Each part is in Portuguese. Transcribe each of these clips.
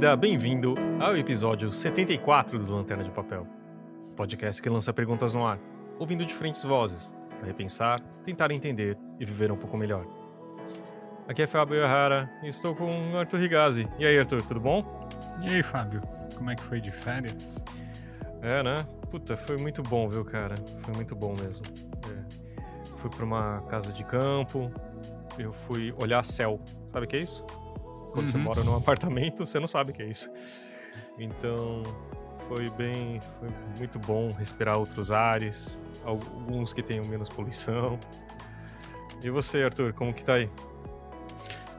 Bem-vinda, bem-vindo ao episódio 74 do Lanterna de Papel, podcast que lança perguntas no ar, ouvindo diferentes vozes, para repensar, tentar entender e viver um pouco melhor. Aqui é Fábio Errara e estou com Arthur Rigazzi. E aí, Arthur, tudo bom? E aí, Fábio, como é que foi de férias? É, né? Puta, foi muito bom, viu, cara? Foi muito bom mesmo. É. Fui para uma casa de campo, eu fui olhar céu. Sabe o que é isso? Quando uhum. você mora num apartamento, você não sabe o que é isso. Então, foi bem, foi muito bom respirar outros ares, alguns que tenham menos poluição. E você, Arthur, como que tá aí?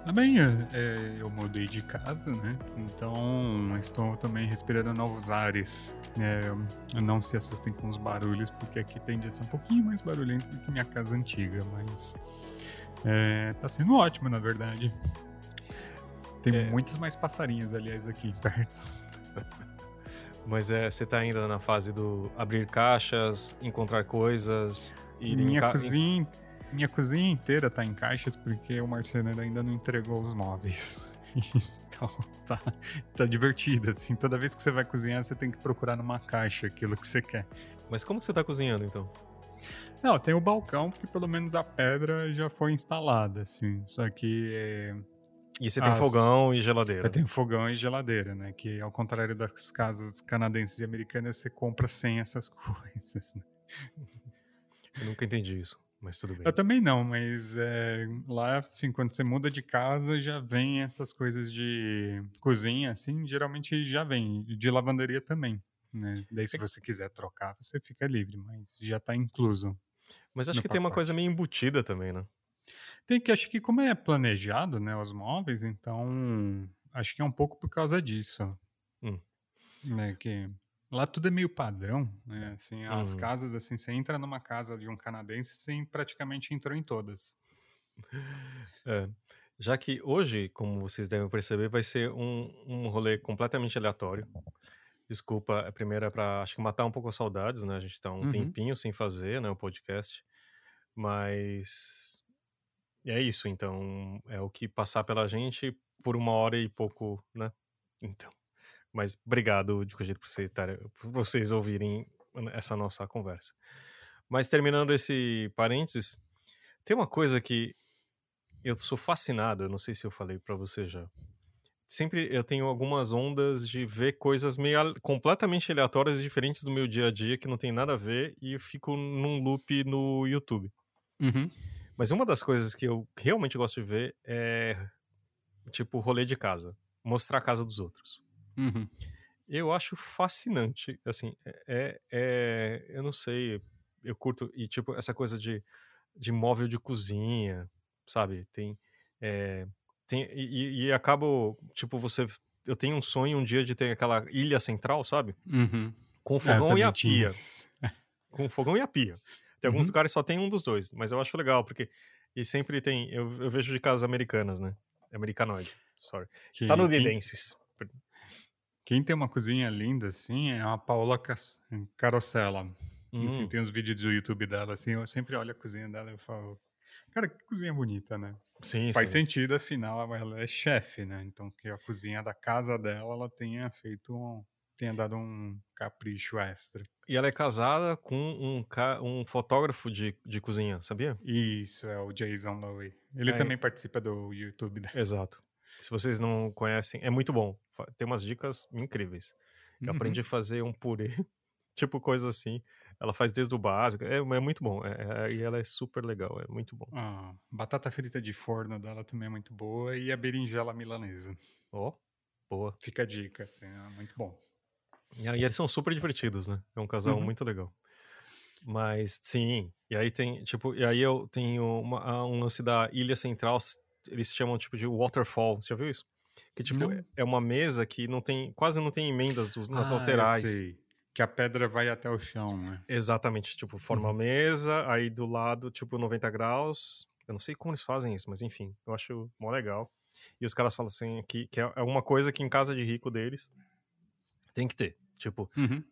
Tá bem, é, eu mudei de casa, né? Então estou também respirando novos ares. É, não se assustem com os barulhos, porque aqui tende a ser um pouquinho mais barulhento do que minha casa antiga, mas é, tá sendo ótimo, na verdade. Tem é. muitos mais passarinhos, aliás, aqui perto. Mas é, você tá ainda na fase do abrir caixas, encontrar coisas. Ir minha ca... cozinha, minha cozinha inteira tá em caixas porque o marceneiro ainda não entregou os móveis. então tá, tá divertido, assim. Toda vez que você vai cozinhar, você tem que procurar numa caixa aquilo que você quer. Mas como que você tá cozinhando, então? Não, tem o balcão, porque pelo menos a pedra já foi instalada, assim. Só que é, e você tem ah, fogão e geladeira. Eu tenho fogão e geladeira, né? Que ao contrário das casas canadenses e americanas, você compra sem essas coisas. Né? Eu nunca entendi isso, mas tudo bem. Eu também não, mas é, lá, assim, quando você muda de casa, já vem essas coisas de cozinha, assim, geralmente já vem. De lavanderia também. Né? Daí, se você quiser trocar, você fica livre, mas já está incluso. Mas acho que pacote. tem uma coisa meio embutida também, né? Tem que, acho que como é planejado, né, os móveis, então acho que é um pouco por causa disso. Hum. Né, que lá tudo é meio padrão, né, assim, as hum. casas, assim, você entra numa casa de um canadense, você praticamente entrou em todas. É. Já que hoje, como vocês devem perceber, vai ser um, um rolê completamente aleatório. Desculpa, a primeira é para acho que matar um pouco as saudades, né? A gente tá um uhum. tempinho sem fazer, né, o podcast. Mas é isso, então é o que passar pela gente por uma hora e pouco, né? Então, mas obrigado de qualquer jeito por, você estar, por vocês ouvirem essa nossa conversa. Mas terminando esse parênteses, tem uma coisa que eu sou fascinado, não sei se eu falei para você já. Sempre eu tenho algumas ondas de ver coisas meio completamente aleatórias e diferentes do meu dia a dia que não tem nada a ver e eu fico num loop no YouTube. Uhum. Mas uma das coisas que eu realmente gosto de ver é, tipo, rolê de casa. Mostrar a casa dos outros. Uhum. Eu acho fascinante, assim, é, é, é, Eu não sei, eu curto, e tipo, essa coisa de, de móvel de cozinha, sabe? Tem... É, tem e, e acabo, tipo, você... Eu tenho um sonho um dia de ter aquela ilha central, sabe? Uhum. Com é, fogão e a pia. Com fogão e a pia. Tem alguns uhum. lugares que só tem um dos dois, mas eu acho legal, porque. E sempre tem. Eu, eu vejo de casas americanas, né? Americanoide. Sorry. Que, Estadunidenses. Quem, quem tem uma cozinha linda, assim, é a Paola Carosella. Hum. Assim, tem uns vídeos do YouTube dela, assim, eu sempre olho a cozinha dela e falo. Cara, que cozinha bonita, né? Sim, Faz sim. sentido, afinal, ela é chefe, né? Então, que a cozinha da casa dela, ela tenha feito um, tenha dado um capricho extra. E ela é casada com um, um fotógrafo de, de cozinha, sabia? Isso, é o Jason Lowe. Ele é. também participa do YouTube dela. Exato. Se vocês não conhecem, é muito bom. Tem umas dicas incríveis. Eu uhum. aprendi a fazer um purê, tipo coisa assim. Ela faz desde o básico. É, é muito bom. É, é, e ela é super legal. É muito bom. Ah, batata frita de forno dela também é muito boa. E a berinjela milanesa. Ó, oh, boa. Fica a dica, assim, é muito bom. E aí eles são super divertidos, né? É um casal uhum. muito legal. Mas sim, e aí tem, tipo, e aí eu tenho uma, um lance da Ilha Central, eles chamam tipo de waterfall, você já viu isso? Que tipo, não. é uma mesa que não tem, quase não tem emendas dos, nas ah, laterais. sei. Que a pedra vai até o chão, né? Exatamente, tipo, forma uhum. a mesa, aí do lado, tipo, 90 graus. Eu não sei como eles fazem isso, mas enfim, eu acho mó legal. E os caras falam assim que, que é uma coisa que em casa de rico deles tem que ter. Tipo, uhum.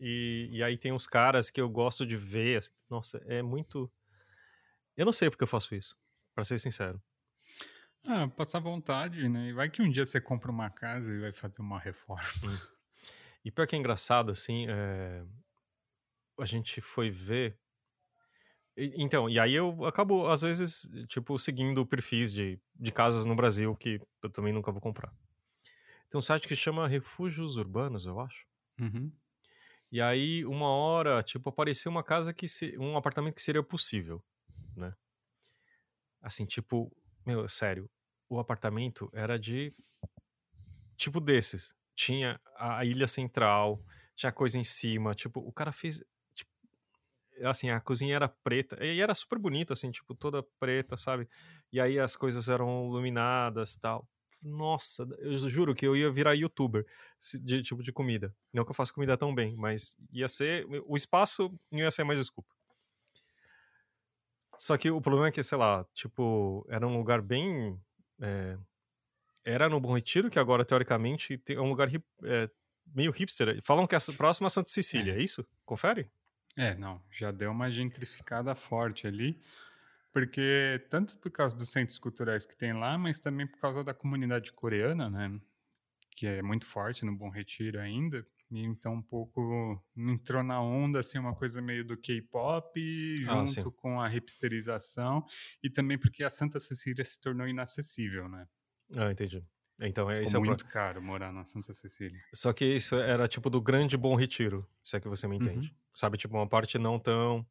e, e aí tem uns caras que eu gosto de ver. Assim, nossa, é muito. Eu não sei porque eu faço isso, para ser sincero. Ah, passar vontade, né? E vai que um dia você compra uma casa e vai fazer uma reforma. E pior que é engraçado, assim, é... a gente foi ver. E- Então, e aí eu acabo, às vezes, tipo, seguindo perfis de, de casas no Brasil que eu também nunca vou comprar. Tem um site que chama Refúgios Urbanos, eu acho. Uhum. E aí, uma hora, tipo, apareceu uma casa que se... um apartamento que seria possível, né? Assim, tipo, meu, sério, o apartamento era de tipo desses. Tinha a ilha central, tinha coisa em cima, tipo, o cara fez tipo, assim, a cozinha era preta e era super bonita assim, tipo, toda preta, sabe? E aí as coisas eram iluminadas, tal. Nossa, eu juro que eu ia virar youtuber de tipo de comida. Não que eu faça comida tão bem, mas ia ser o espaço não ia ser mais desculpa. Só que o problema é que, sei lá, tipo, era um lugar bem. é, era no Bom Retiro, que agora, teoricamente, tem- é um lugar hip- é, meio hipster. Falam que é próximo a Santa Cecília, é, isso? Confere? É, não, já deu uma gentrificada forte ali, porque tanto por causa dos centros culturais que tem lá, mas também por causa da comunidade coreana, né? Que é muito forte no Bom Retiro ainda. E então um pouco entrou na onda, assim, uma coisa meio do K-pop, Ah, junto com a hipsterização, e também porque a Santa Cecília se tornou inacessível, né? Ah, entendi. Então, é, Ficou é o pro- muito caro morar na Santa Cecília. Só que isso era tipo do grande Bom Retiro, se é que você me entende. Sabe, tipo, uma parte não tão.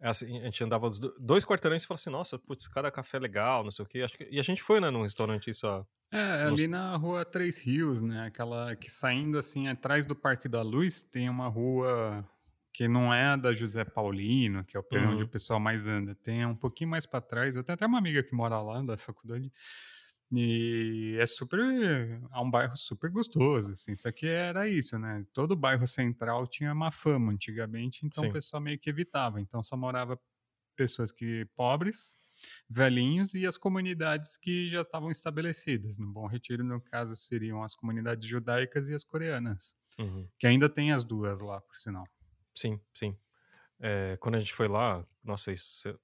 É Assim, a gente andava dois quarteirões e falava assim, nossa, putz, cada café legal, não sei o quê. Acho que... E a gente foi, né, num restaurante isso há. É, Nos- ali na rua Três Rios, né? Aquela que saindo assim atrás do Parque da Luz tem uma rua que não é a da José Paulino, que é o pé onde Uhum. o pessoal mais anda. Tem um pouquinho mais para trás. Eu tenho até uma amiga que mora lá da faculdade. E é super. É um bairro super gostoso, assim. Só que era isso, né? Todo bairro central tinha uma fama antigamente, então Sim. o pessoal meio que evitava. Então só morava pessoas que pobres, velhinhos e as comunidades que já estavam estabelecidas. No Bom Retiro, no caso, seriam as comunidades judaicas e as coreanas, Uhum. que ainda tem as duas lá, por sinal. Sim, sim. É, quando a gente foi lá, nossa, isso.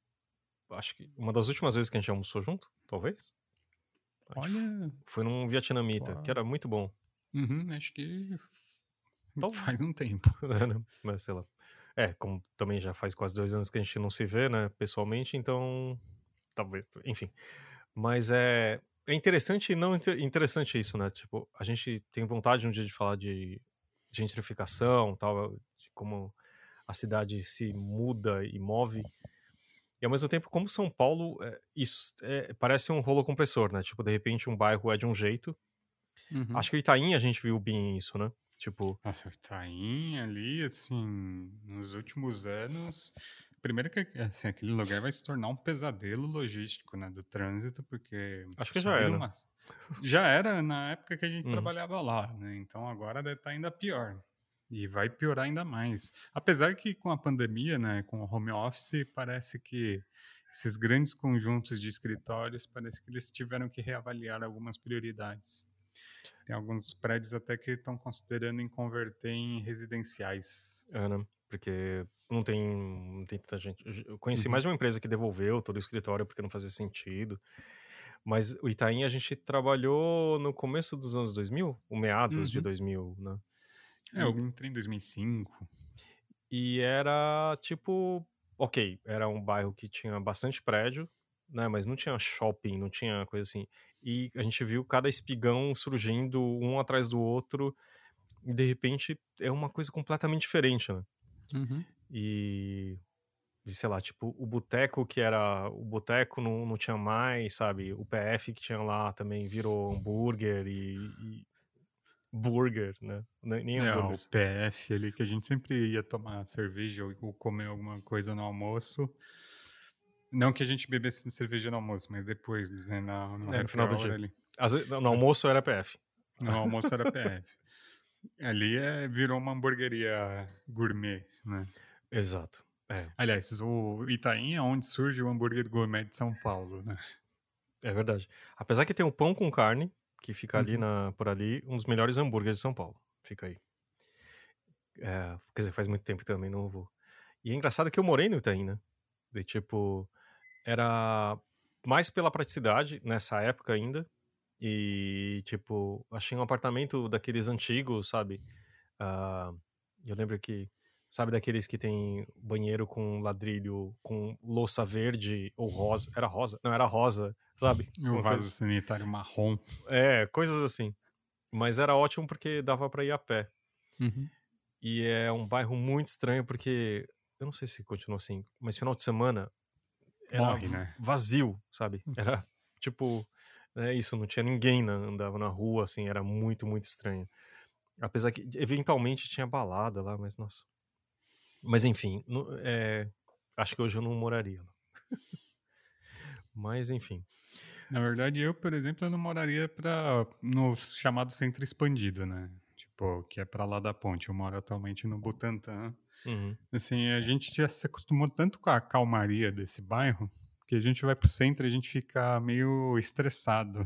Acho que uma das últimas vezes que a gente almoçou junto, talvez. Olha, Foi num vietnamita, Uau. que era muito bom. uhum, acho que Então- faz um tempo. né? Mas sei lá. É, como também já faz quase dois anos que a gente não se vê, né, pessoalmente, então. Talvez. Enfim. Mas é. É interessante e não inter- interessante isso, né? Tipo, a gente tem vontade um dia de falar de gentrificação, tal, de como a cidade se muda e move. E ao mesmo tempo, como São Paulo, é, isso é, parece um rolo compressor, né? Tipo, de repente um bairro é de um jeito. Uhum. Acho que o Itaim a gente viu bem isso, né? Tipo, Nossa, o Itaim ali, assim, nos últimos anos. Primeiro que assim, aquele lugar vai se tornar um pesadelo logístico, né, do trânsito, porque Acho que já era. umas- Já era na época que a gente Uhum. trabalhava lá, né? Então agora deve estar ainda pior. E vai piorar ainda mais. Apesar que com a pandemia, né, com o home office, parece que esses grandes conjuntos de escritórios, parece que eles tiveram que reavaliar algumas prioridades. Tem alguns prédios até que estão considerando em converter em residenciais. Né? Porque não tem, não tem tanta gente. Eu conheci Uhum. mais de uma empresa que devolveu todo o escritório porque não fazia sentido. Mas o Itaim a gente trabalhou no começo dos anos 2000, o meados de Uhum. 2000, né? É, eu entrei em 2005. E era tipo, ok, era um bairro que tinha bastante prédio, né? Mas não tinha shopping, não tinha coisa assim. E a gente viu cada espigão surgindo um atrás do outro. E de repente é uma coisa completamente diferente, né? Uhum. E, e, sei lá, tipo, o boteco que era. O boteco não, não tinha mais, sabe? O PF que tinha lá também virou hambúrguer e. e burger, né? Nem nem É, o. PF ali, que a gente sempre ia tomar cerveja ou, comer alguma coisa no almoço. Não que a gente bebesse cerveja no almoço, mas depois, né, na, no, É, no final do dia. ali. Às vezes, no almoço era PF. No almoço era PF. Ali é, virou uma hamburgueria gourmet, né? Exato. É, Aliás, o Itaim é onde surge o hambúrguer gourmet de São Paulo, né? é verdade. Apesar que tem o pão com carne, que fica ali Uhum. na, por ali, um dos melhores hambúrgueres de São Paulo. Fica aí. É, quer dizer, faz muito tempo também não vou. E é engraçado que eu morei no Itaim, né? De tipo, era. mais pela praticidade nessa época ainda. E, tipo, achei um apartamento daqueles antigos, sabe? Uh, eu lembro que, sabe, daqueles que tem banheiro com ladrilho, com louça verde ou rosa. Era rosa? Não, era rosa, sabe? E o vaso coisa... sanitário marrom. É, coisas assim. Mas era ótimo porque dava para ir a pé. Uhum. E é um bairro muito estranho porque, eu não sei se continua assim, mas final de semana era Morre, né? vazio, sabe? Uhum. Era tipo, é isso, não tinha ninguém na, andava na rua, assim, era muito, muito estranho. Apesar que eventualmente tinha balada lá, mas nossa. Mas enfim, é, acho que hoje eu não moraria lá. mas enfim. Na verdade, eu, por exemplo, eu não moraria pra, no chamado centro expandido, né? Tipo, que é para lá da ponte. Eu moro atualmente no Butantã. Uhum. Assim, a gente já se acostumou tanto com a calmaria desse bairro que a gente vai pro centro e a gente fica meio estressado.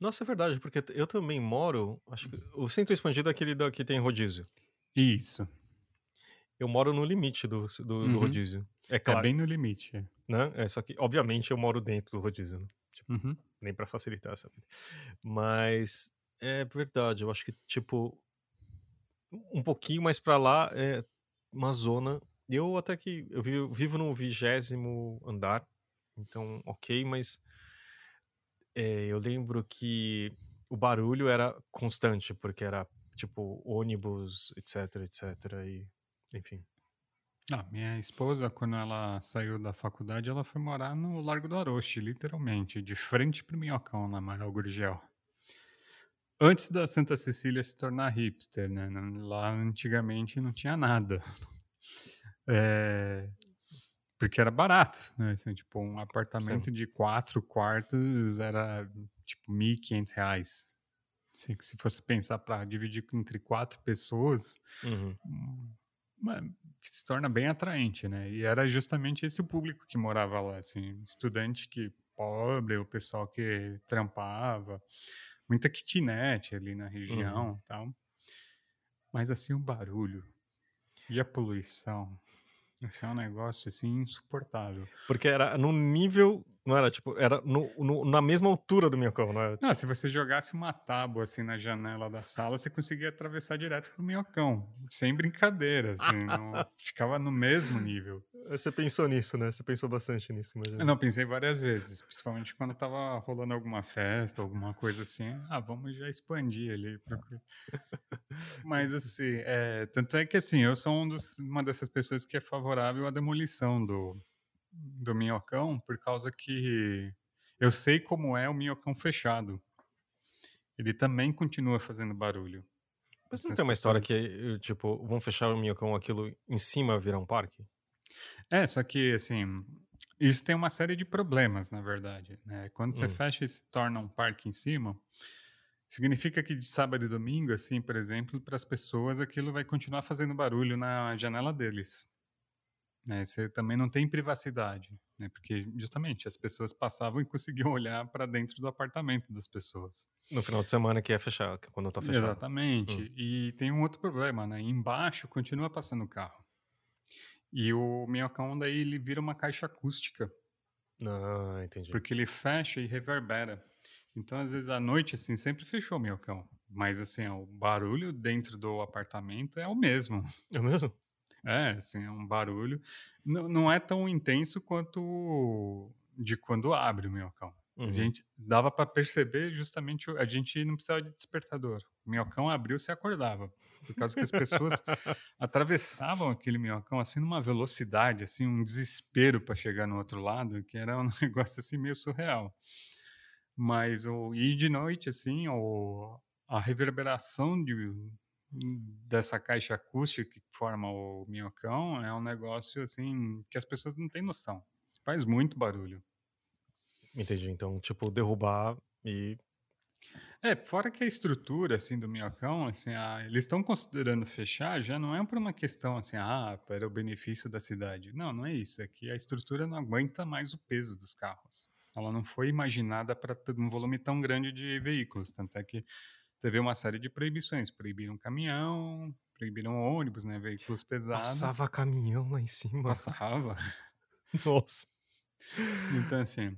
Nossa, é verdade, porque eu também moro. Acho que o centro expandido é aquele da, que tem rodízio. Isso. Eu moro no limite do, do, uhum. do rodízio. É claro. É bem no limite. É. Né? É, só que, obviamente, eu moro dentro do rodízio. Né? Tipo, uhum. Nem para facilitar essa vida. Mas é verdade, eu acho que, tipo, um pouquinho mais para lá é uma zona. Eu até que. Eu vivo, vivo no vigésimo andar, então, ok, mas. É, eu lembro que o barulho era constante, porque era, tipo, ônibus, etc, etc, e. Enfim. Ah, minha esposa, quando ela saiu da faculdade, ela foi morar no Largo do Aroche, literalmente, de frente pro Minhocão, na Amaral Gurgel. Antes da Santa Cecília se tornar hipster, né? Lá antigamente não tinha nada. É, porque era barato, né? Assim, tipo, um apartamento Sim. de quatro quartos era tipo R$ 1.500. Assim, se fosse pensar para dividir entre quatro pessoas, uhum. Se torna bem atraente, né? E era justamente esse público que morava lá, assim, estudante que pobre, o pessoal que trampava muita kitnet ali na região uhum. tal. Mas assim, o barulho e a poluição, esse é um negócio assim insuportável. Porque era no nível não era tipo, era no, no, na mesma altura do minhocão, não era? Não, se você jogasse uma tábua assim na janela da sala, você conseguia atravessar direto pro minhocão. Sem brincadeira, assim. não, ficava no mesmo nível. Você pensou nisso, né? Você pensou bastante nisso, imagina. Não, pensei várias vezes. Principalmente quando tava rolando alguma festa, alguma coisa assim. Ah, vamos já expandir ali. Mas assim, é, tanto é que assim, eu sou um dos, uma dessas pessoas que é favorável à demolição do do minhocão por causa que eu sei como é o minhocão fechado. Ele também continua fazendo barulho. Mas não tem uma história que, tipo, vão fechar o minhocão, aquilo em cima virar um parque? É, só que, assim, isso tem uma série de problemas, na verdade. Né? Quando você hum. fecha e se torna um parque em cima, significa que de sábado e domingo, assim, por exemplo, para as pessoas, aquilo vai continuar fazendo barulho na janela deles. Né, você também não tem privacidade, né, porque justamente as pessoas passavam e conseguiam olhar para dentro do apartamento das pessoas. No final de semana que é fechado, que é quando está fechado. Exatamente. Hum. E tem um outro problema, né? Embaixo continua passando carro. E o minhocão daí ele vira uma caixa acústica. Ah, entendi. Porque ele fecha e reverbera. Então, às vezes, à noite, assim, sempre fechou o minhocão. Mas, assim, ó, o barulho dentro do apartamento é o mesmo. É o mesmo? É, assim, é um barulho. Não, não é tão intenso quanto de quando abre o minhocão. Uhum. A gente dava para perceber justamente, a gente não precisava de despertador. O minhocão abriu, se acordava. Por causa que as pessoas atravessavam aquele minhocão assim numa velocidade, assim, um desespero para chegar no outro lado, que era um negócio assim meio surreal. Mas o e de noite assim, o, a reverberação de, dessa caixa acústica que forma o minhocão é um negócio assim que as pessoas não têm noção. Faz muito barulho. Entendi. Então, tipo, derrubar e é, fora que a estrutura assim do minhocão, assim, a, eles estão considerando fechar, já não é por uma questão assim, ah, para o benefício da cidade. Não, não é isso. É que a estrutura não aguenta mais o peso dos carros. Ela não foi imaginada para um volume tão grande de veículos, tanto é que teve uma série de proibições. Proibiram caminhão, proibiram ônibus, né? Veículos pesados. Passava caminhão lá em cima. Passava. Nossa. Então, assim,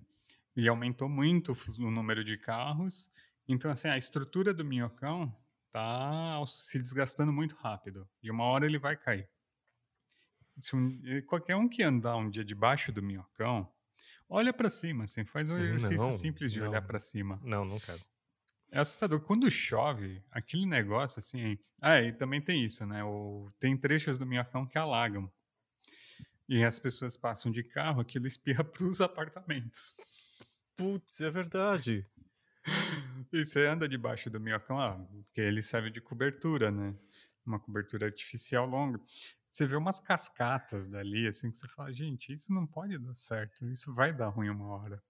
e aumentou muito o número de carros. Então, assim, a estrutura do minhocão tá se desgastando muito rápido. E uma hora ele vai cair. Um, qualquer um que andar um dia debaixo do minhocão, olha para cima, assim, faz um exercício não, simples de não, olhar para cima. Não, não quero. É assustador. Quando chove, aquele negócio assim. Ah, e também tem isso, né? O... Tem trechos do minhocão que alagam. E as pessoas passam de carro, aquilo espirra para os apartamentos. Putz, é verdade. E você anda debaixo do minhocão, ah, porque ele serve de cobertura, né? Uma cobertura artificial longa. Você vê umas cascatas dali, assim, que você fala, gente, isso não pode dar certo, isso vai dar ruim uma hora.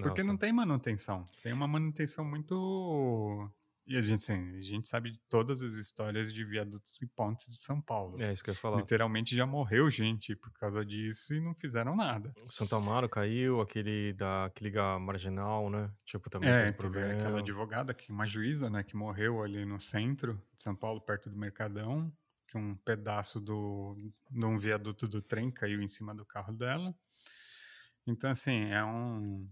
Porque não tem manutenção. Tem uma manutenção muito. E a gente, assim, a gente sabe de todas as histórias de viadutos e pontes de São Paulo. É isso que eu ia falar. Literalmente já morreu gente por causa disso e não fizeram nada. O Santo Amaro caiu, aquele da que liga marginal, né? Tipo, também é, tem problema. aquela advogada, que, uma juíza, né, que morreu ali no centro de São Paulo, perto do Mercadão, que um pedaço do, de um viaduto do trem caiu em cima do carro dela. Então, assim, é um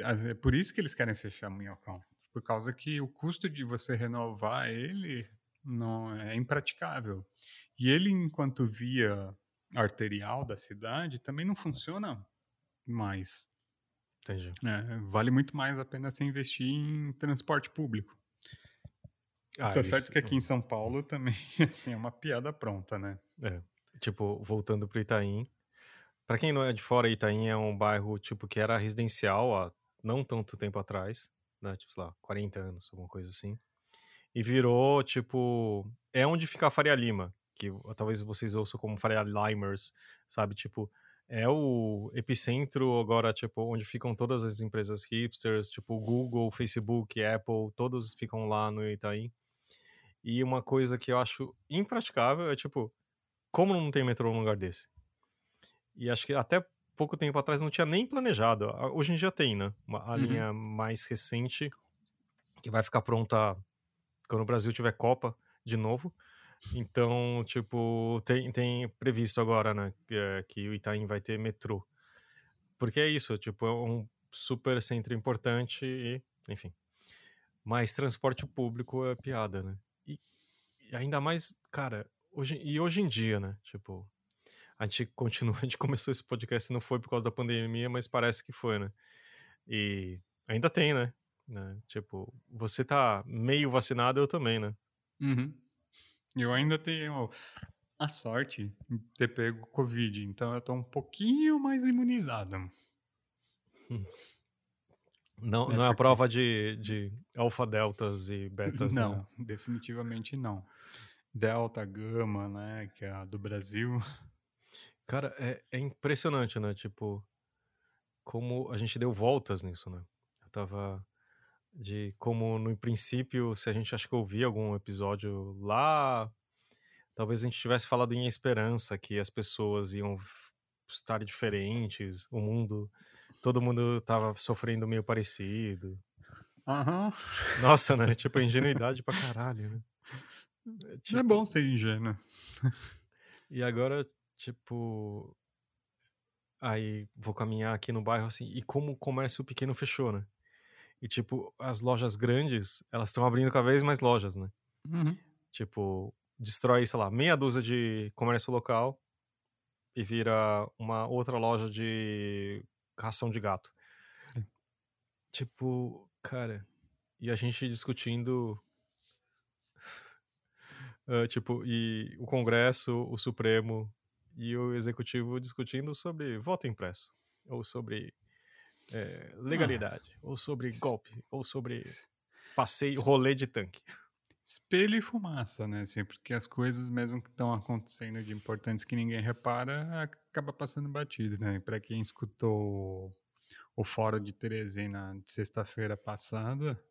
é, é por isso que eles querem fechar o Minhocão. Por causa que o custo de você renovar ele não é impraticável. E ele, enquanto via arterial da cidade, também não funciona mais. Entendi. É, vale muito mais a pena você investir em transporte público. Ah, tá certo que aqui em São Paulo também assim, é uma piada pronta, né? É. Tipo, voltando pro Itaim, para quem não é de fora, Itaim é um bairro tipo que era residencial há não tanto tempo atrás, né? Tipo, sei lá, 40 anos, alguma coisa assim. E virou, tipo, é onde fica a Faria Lima, que talvez vocês ouçam como Faria Limers, sabe? Tipo, é o epicentro agora, tipo, onde ficam todas as empresas hipsters, tipo Google, Facebook, Apple, todos ficam lá no Itaim. E uma coisa que eu acho impraticável é, tipo, como não tem metrô num lugar desse? E acho que até pouco tempo atrás não tinha nem planejado. Hoje em dia tem, né? Uma, a uhum. linha mais recente, que vai ficar pronta quando o Brasil tiver Copa de novo. Então, tipo, tem, tem previsto agora, né? Que, é, que o Itaim vai ter metrô. Porque é isso, tipo, é um super centro importante e, enfim. Mas transporte público é piada, né? E, e ainda mais, cara, hoje, e hoje em dia, né? Tipo, a gente continua, a gente começou esse podcast não foi por causa da pandemia, mas parece que foi, né? E ainda tem, né? né? Tipo, você tá meio vacinado, eu também, né? Uhum. Eu ainda tenho a sorte de ter pego Covid, então eu tô um pouquinho mais imunizado. Hum. Não, é não é a prova de, de alfa, deltas e betas, Não, né? definitivamente não. Delta, gama, né, que é a do Brasil. Cara, é, é impressionante, né? Tipo, como a gente deu voltas nisso, né? Eu tava de como no princípio, se a gente acha que ouvia algum episódio lá, talvez a gente tivesse falado em esperança que as pessoas iam estar diferentes, o mundo, todo mundo tava sofrendo meio parecido. Uhum. Nossa, né? Tipo, ingenuidade pra caralho, né? É, tipo... é bom ser ingênuo. e agora, Tipo. Aí vou caminhar aqui no bairro assim, e como o comércio pequeno fechou, né? E tipo, as lojas grandes, elas estão abrindo cada vez mais lojas, né? Uhum. Tipo, destrói, sei lá, meia dúzia de comércio local e vira uma outra loja de ração de gato. É. Tipo, cara, e a gente discutindo. uh, tipo, e o Congresso, o Supremo, e o executivo discutindo sobre voto impresso, ou sobre é, legalidade, ah, ou sobre golpe, ou sobre passeio, rolê de tanque. Espelho e fumaça, né? Assim, porque as coisas mesmo que estão acontecendo de importantes que ninguém repara, acaba passando batido, né? Para quem escutou o fórum de Teresina de sexta-feira passada,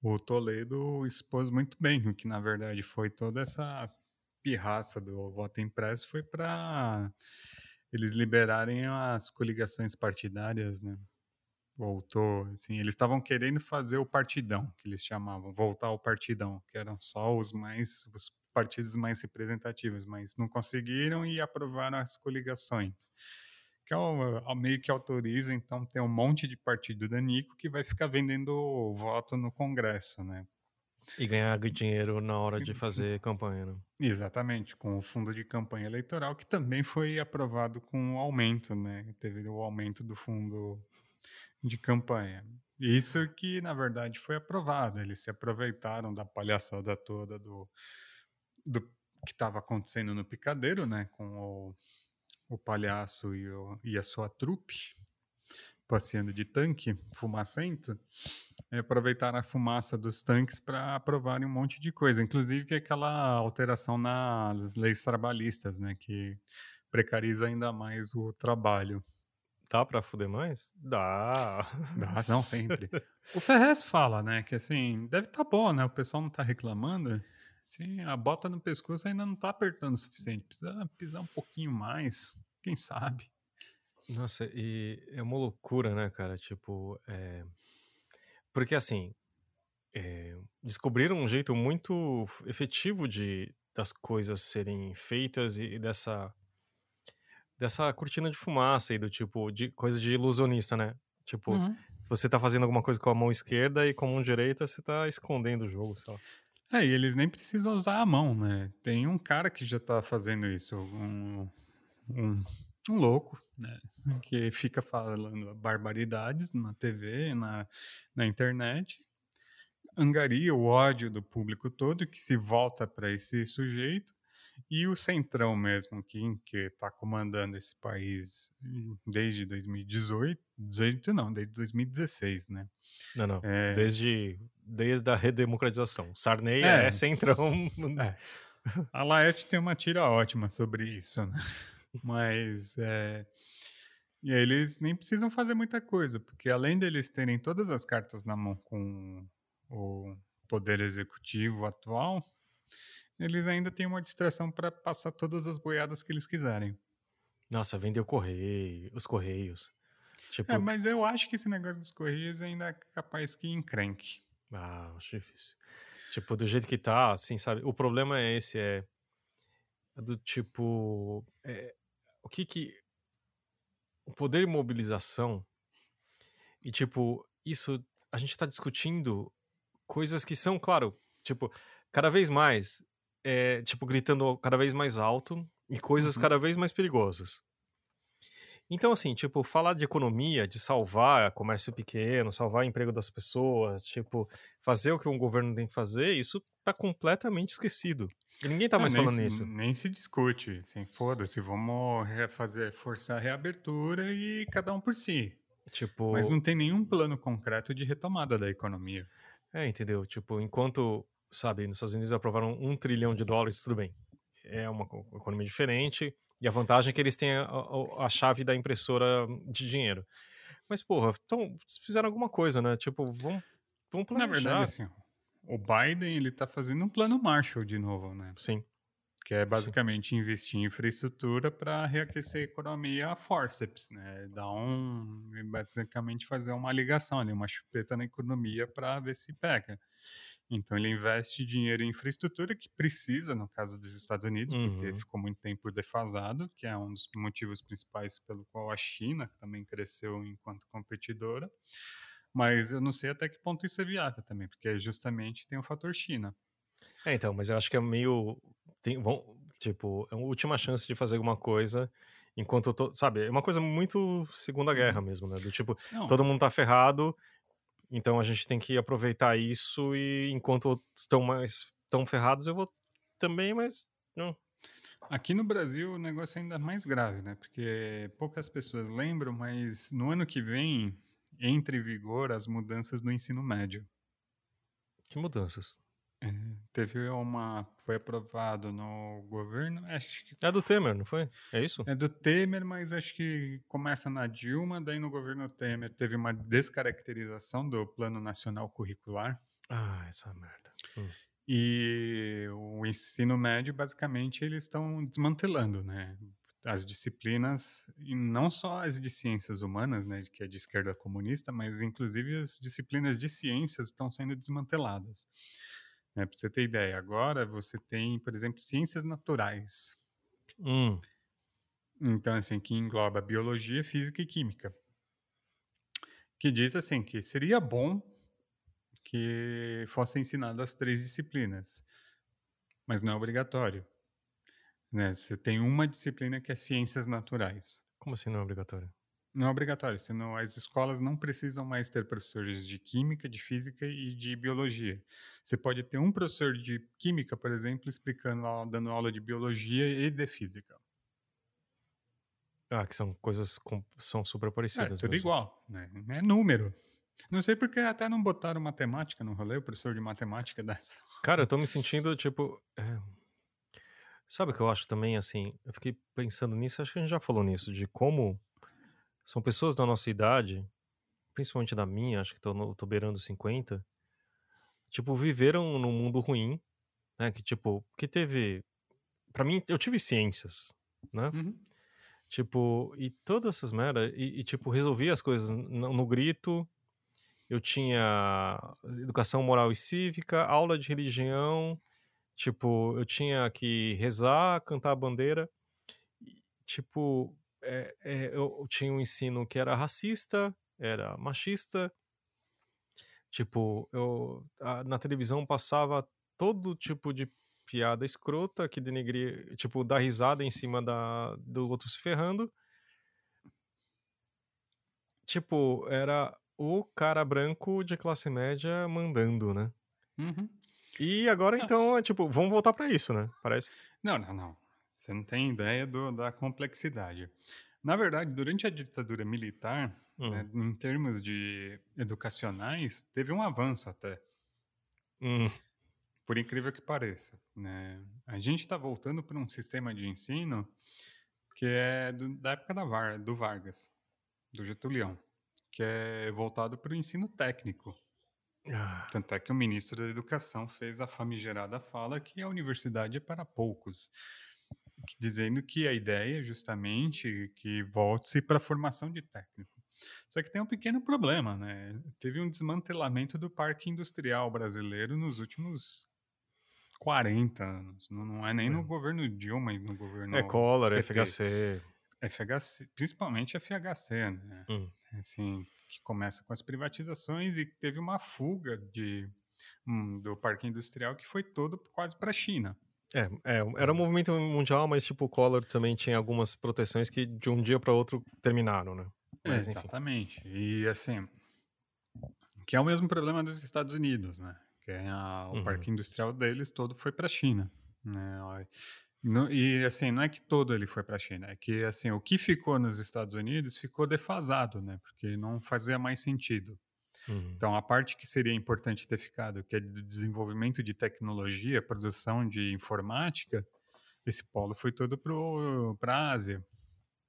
o Toledo expôs muito bem o que na verdade foi toda essa pirraça do voto impresso foi para eles liberarem as coligações partidárias, né? Voltou, assim, eles estavam querendo fazer o partidão, que eles chamavam, voltar ao partidão, que eram só os mais os partidos mais representativos, mas não conseguiram e aprovaram as coligações, que é o, meio que autoriza, então, ter um monte de partido danico que vai ficar vendendo voto no Congresso, né? E ganhar dinheiro na hora de fazer campanha, né? Exatamente, com o fundo de campanha eleitoral, que também foi aprovado com um aumento, né? Teve o aumento do fundo de campanha. Isso que, na verdade, foi aprovado. Eles se aproveitaram da palhaçada toda do, do que estava acontecendo no picadeiro, né? Com o, o palhaço e, o, e a sua trupe passeando de tanque fumacento, é, aproveitaram a fumaça dos tanques para aprovarem um monte de coisa, inclusive aquela alteração nas leis trabalhistas, né, que precariza ainda mais o trabalho. Dá para fuder mais? Dá. Dá, não, sempre. o Ferrez fala, né, que assim, deve estar tá bom, né, o pessoal não está reclamando, Sim, a bota no pescoço ainda não está apertando o suficiente, precisa pisar um pouquinho mais, quem sabe. Nossa, e é uma loucura, né, cara? Tipo, é... porque assim, é... descobriram um jeito muito efetivo de das coisas serem feitas e dessa dessa cortina de fumaça e do tipo de coisa de ilusionista, né? Tipo, uhum. você tá fazendo alguma coisa com a mão esquerda e com a mão direita você tá escondendo o jogo, sei lá. É, e eles nem precisam usar a mão, né? Tem um cara que já tá fazendo isso, um, um um louco, né? Que fica falando barbaridades na TV, na, na internet, angaria o ódio do público todo que se volta para esse sujeito e o centrão mesmo que que está comandando esse país desde 2018, 18 não, desde 2016, né? Não, não, é... desde desde a redemocratização. Sarney é, é centrão. É. A Laerte tem uma tira ótima sobre isso, né? Mas é, eles nem precisam fazer muita coisa, porque além deles terem todas as cartas na mão com o poder executivo atual, eles ainda têm uma distração para passar todas as boiadas que eles quiserem. Nossa, vendeu correio, os correios. Tipo... É, mas eu acho que esse negócio dos correios ainda é capaz que encrenque. Ah, acho difícil. Tipo, do jeito que tá, assim, sabe? O problema é esse, é do tipo. É, o que que. O poder de mobilização. E, tipo, isso. A gente tá discutindo coisas que são, claro, tipo, cada vez mais. É, tipo, gritando cada vez mais alto e coisas uhum. cada vez mais perigosas. Então, assim, tipo, falar de economia, de salvar comércio pequeno, salvar emprego das pessoas, tipo, fazer o que um governo tem que fazer, isso tá completamente esquecido. E ninguém tá ah, mais falando se, nisso. Nem se discute, assim, foda-se, vamos fazer, forçar a reabertura e cada um por si. Tipo... Mas não tem nenhum plano concreto de retomada da economia. É, entendeu? Tipo, enquanto, sabe, nos Estados Unidos aprovaram um trilhão de dólares, tudo bem. É uma economia diferente, e a vantagem é que eles têm a, a, a chave da impressora de dinheiro. Mas, porra, então, fizeram alguma coisa, né? Tipo, vamos, vamos planejar. Na verdade, assim, o Biden, ele tá fazendo um plano Marshall de novo, né? Sim. Que é basicamente Sim. investir em infraestrutura para reaquecer a economia a forceps, né? Dar um. basicamente fazer uma ligação ali, uma chupeta na economia para ver se pega. Então ele investe dinheiro em infraestrutura que precisa, no caso dos Estados Unidos, uhum. porque ficou muito tempo defasado, que é um dos motivos principais pelo qual a China também cresceu enquanto competidora. Mas eu não sei até que ponto isso é viável também, porque justamente tem o fator China. É, então, mas eu acho que é meio. Tem, vão, tipo, é a última chance de fazer alguma coisa enquanto eu tô. Sabe, é uma coisa muito Segunda Guerra uhum. mesmo, né? Do tipo, não. todo mundo tá ferrado então a gente tem que aproveitar isso e enquanto estão mais tão ferrados, eu vou também, mas não. Aqui no Brasil o negócio é ainda mais grave, né? Porque poucas pessoas lembram, mas no ano que vem entra em vigor as mudanças no ensino médio. Que mudanças? É, teve uma. Foi aprovado no governo. Acho que, é do Temer, não foi? É isso? É do Temer, mas acho que começa na Dilma, daí no governo Temer teve uma descaracterização do Plano Nacional Curricular. Ah, essa merda. Hum. E o ensino médio, basicamente, eles estão desmantelando, né? As disciplinas, e não só as de ciências humanas, né, que é de esquerda comunista, mas inclusive as disciplinas de ciências estão sendo desmanteladas. Né? Para você ter ideia, agora você tem, por exemplo, ciências naturais. Hum. Então, assim, que engloba biologia, física e química. Que diz assim que seria bom que fossem ensinadas as três disciplinas, mas não é obrigatório. Né? Você tem uma disciplina que é ciências naturais. Como assim não é obrigatório? Não é obrigatório, senão as escolas não precisam mais ter professores de química, de física e de biologia. Você pode ter um professor de química, por exemplo, explicando, dando aula de biologia e de física. Ah, que são coisas com, são super parecidas. É, tudo mesmo. igual, né? É número. Não sei porque até não botaram matemática no rolê, o professor de matemática dessa. Cara, eu tô me sentindo, tipo. É... Sabe o que eu acho também, assim? Eu fiquei pensando nisso, acho que a gente já falou nisso, de como são pessoas da nossa idade, principalmente da minha, acho que tô, no, tô beirando 50, tipo, viveram num mundo ruim, né? Que, tipo, que teve. Pra mim, eu tive ciências, né? Uhum. Tipo, e todas essas merdas, e, e, tipo, resolvia as coisas no, no grito, eu tinha educação moral e cívica, aula de religião, tipo, eu tinha que rezar, cantar a bandeira, tipo, é, é, eu tinha um ensino que era racista, era machista, tipo, eu a, na televisão passava todo tipo de piada escrota que denegria, tipo, dar risada em cima da, do outro se ferrando. Tipo, era o cara branco de classe média mandando, né? Uhum. E agora, ah. então, é tipo, vamos voltar para isso, né? Parece. Não, não, não. Você não tem ideia do, da complexidade. Na verdade, durante a ditadura militar, hum. né, em termos de educacionais, teve um avanço até. Hum. Por incrível que pareça. Né? A gente está voltando para um sistema de ensino que é do, da época da Var, do Vargas, do Getulião que é voltado para o ensino técnico. Ah. Tanto é que o ministro da Educação fez a famigerada fala que a universidade é para poucos, dizendo que a ideia é justamente que volte-se para a formação de técnico. Só que tem um pequeno problema, né? Teve um desmantelamento do parque industrial brasileiro nos últimos 40 anos. Não, não é nem é. no governo Dilma e no governo. É Collor, PT. FHC. FHC, principalmente FHC, né? Hum. Assim, que começa com as privatizações e teve uma fuga de, um, do parque industrial que foi todo quase para a China. É, é, era um movimento mundial, mas tipo o Collor também tinha algumas proteções que de um dia para outro terminaram, né? Mas, é, exatamente. E assim, que é o mesmo problema dos Estados Unidos, né? Que é a, o uhum. parque industrial deles todo foi para a China, né? No, e assim, não é que todo ele foi para a China, é que assim, o que ficou nos Estados Unidos ficou defasado, né? Porque não fazia mais sentido. Uhum. Então, a parte que seria importante ter ficado, que é de desenvolvimento de tecnologia, produção de informática, esse polo foi todo para a Ásia.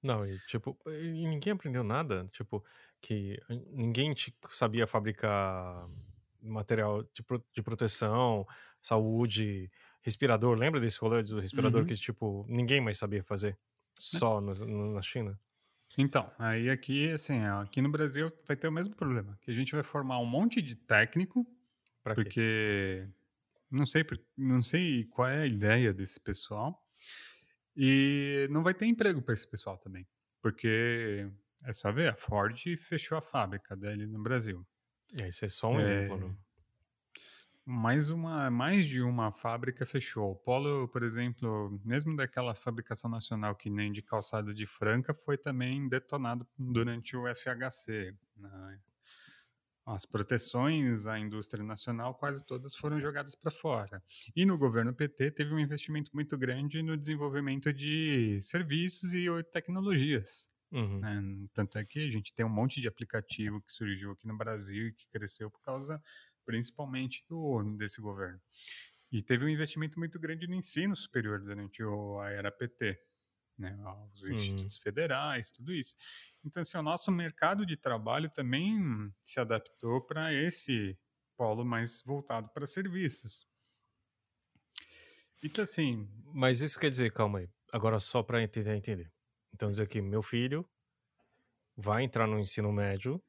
Não, e tipo, e ninguém aprendeu nada, tipo, que ninguém sabia fabricar material de, de proteção, saúde, respirador. Lembra desse rolê do respirador uhum. que, tipo, ninguém mais sabia fazer? Né. Só no, no, na China? Então, aí aqui, assim, aqui no Brasil vai ter o mesmo problema. Que a gente vai formar um monte de técnico, pra porque não sei, não sei qual é a ideia desse pessoal. E não vai ter emprego para esse pessoal também. Porque é só ver, a Ford fechou a fábrica dele no Brasil. Isso é só um é... exemplo, né? Mais uma, mais de uma fábrica fechou. O Polo, por exemplo, mesmo daquela fabricação nacional que nem de calçada de Franca, foi também detonado durante o FHC. Né? As proteções à indústria nacional quase todas foram jogadas para fora. E no governo PT teve um investimento muito grande no desenvolvimento de serviços e tecnologias. Uhum. Né? Tanto é que a gente tem um monte de aplicativo que surgiu aqui no Brasil e que cresceu por causa principalmente do, desse governo. E teve um investimento muito grande no ensino superior durante o, a era PT, né, os uhum. institutos federais, tudo isso. Então, assim, o nosso mercado de trabalho também se adaptou para esse polo mais voltado para serviços. Então, assim. Mas isso quer dizer, calma aí, agora só para entender, entender. Então, dizer que meu filho vai entrar no ensino médio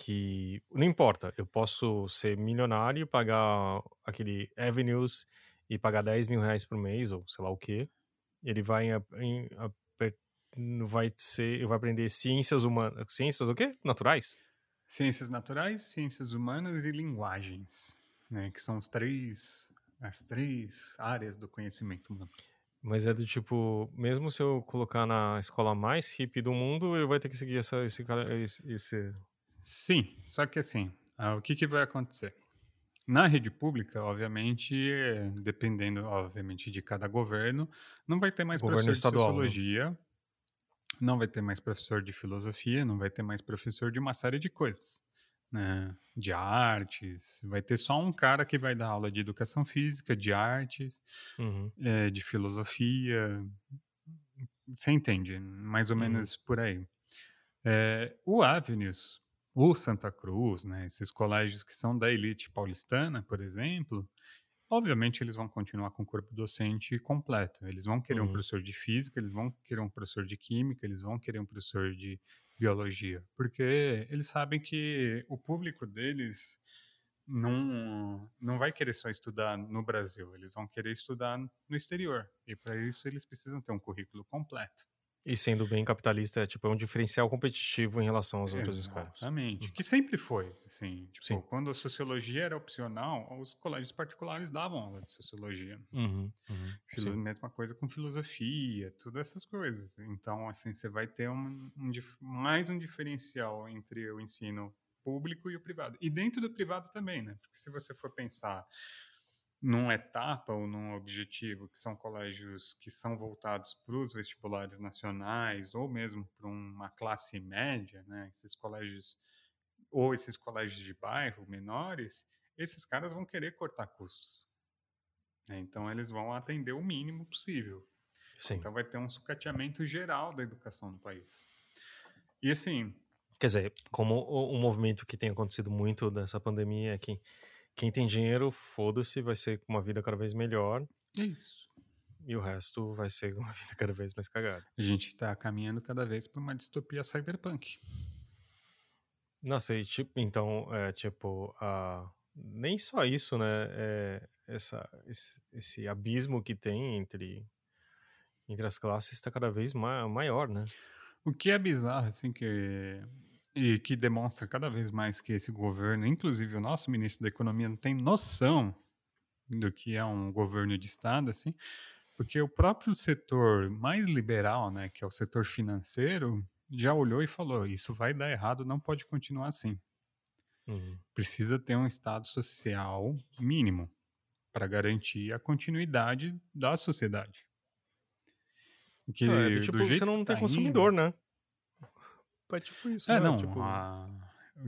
que não importa, eu posso ser milionário, pagar aquele Avenues e pagar 10 mil reais por mês, ou sei lá o que. Ele vai em, em, vai ser, vai aprender ciências humanas, ciências o quê? Naturais? Ciências naturais, ciências humanas e linguagens, né, que são os três as três áreas do conhecimento humano. Mas é do tipo, mesmo se eu colocar na escola mais hippie do mundo, ele vai ter que seguir essa, esse, esse, esse... Sim, só que assim, ah, o que, que vai acontecer? Na rede pública, obviamente, dependendo, obviamente, de cada governo, não vai ter mais governo professor estadual, de né? sociologia, né? não vai ter mais professor de filosofia, não vai ter mais professor de uma série de coisas né, de artes, vai ter só um cara que vai dar aula de educação física, de artes, uhum. é, de filosofia. Você entende? Mais ou uhum. menos por aí. É, o Avenues, o Santa Cruz, né, esses colégios que são da elite paulistana, por exemplo, obviamente eles vão continuar com o corpo docente completo. Eles vão querer uhum. um professor de física, eles vão querer um professor de química, eles vão querer um professor de biologia, porque eles sabem que o público deles não, não vai querer só estudar no Brasil, eles vão querer estudar no exterior. E para isso eles precisam ter um currículo completo. E sendo bem capitalista, é, tipo, é um diferencial competitivo em relação às outras escolas. Exatamente. Uhum. Que sempre foi, assim. Tipo, Sim. quando a sociologia era opcional, os colégios particulares davam aula de sociologia. Uhum, uhum, mesma coisa com filosofia, todas essas coisas. Então, assim, você vai ter um, um, mais um diferencial entre o ensino público e o privado. E dentro do privado também, né? Porque se você for pensar numa etapa ou num objetivo, que são colégios que são voltados para os vestibulares nacionais ou mesmo para uma classe média, né? Esses colégios ou esses colégios de bairro menores, esses caras vão querer cortar custos. Né? Então eles vão atender o mínimo possível. Sim. Então vai ter um sucateamento geral da educação no país. E assim, quer dizer, como o, o movimento que tem acontecido muito nessa pandemia é que quem tem dinheiro, foda-se, vai ser uma vida cada vez melhor. Isso. E o resto vai ser uma vida cada vez mais cagada. A gente está caminhando cada vez para uma distopia cyberpunk. Nossa, e tipo, então, é, tipo, uh, nem só isso, né? É, essa, esse, esse, abismo que tem entre, entre as classes está cada vez ma maior, né? O que é bizarro, assim, que e que demonstra cada vez mais que esse governo, inclusive o nosso ministro da Economia, não tem noção do que é um governo de Estado, assim, porque o próprio setor mais liberal, né, que é o setor financeiro, já olhou e falou: isso vai dar errado, não pode continuar assim. Uhum. Precisa ter um Estado social mínimo para garantir a continuidade da sociedade. Que, é, tipo, você não tem tá consumidor, indo, né? É tipo isso, é, né? não. Tipo... A...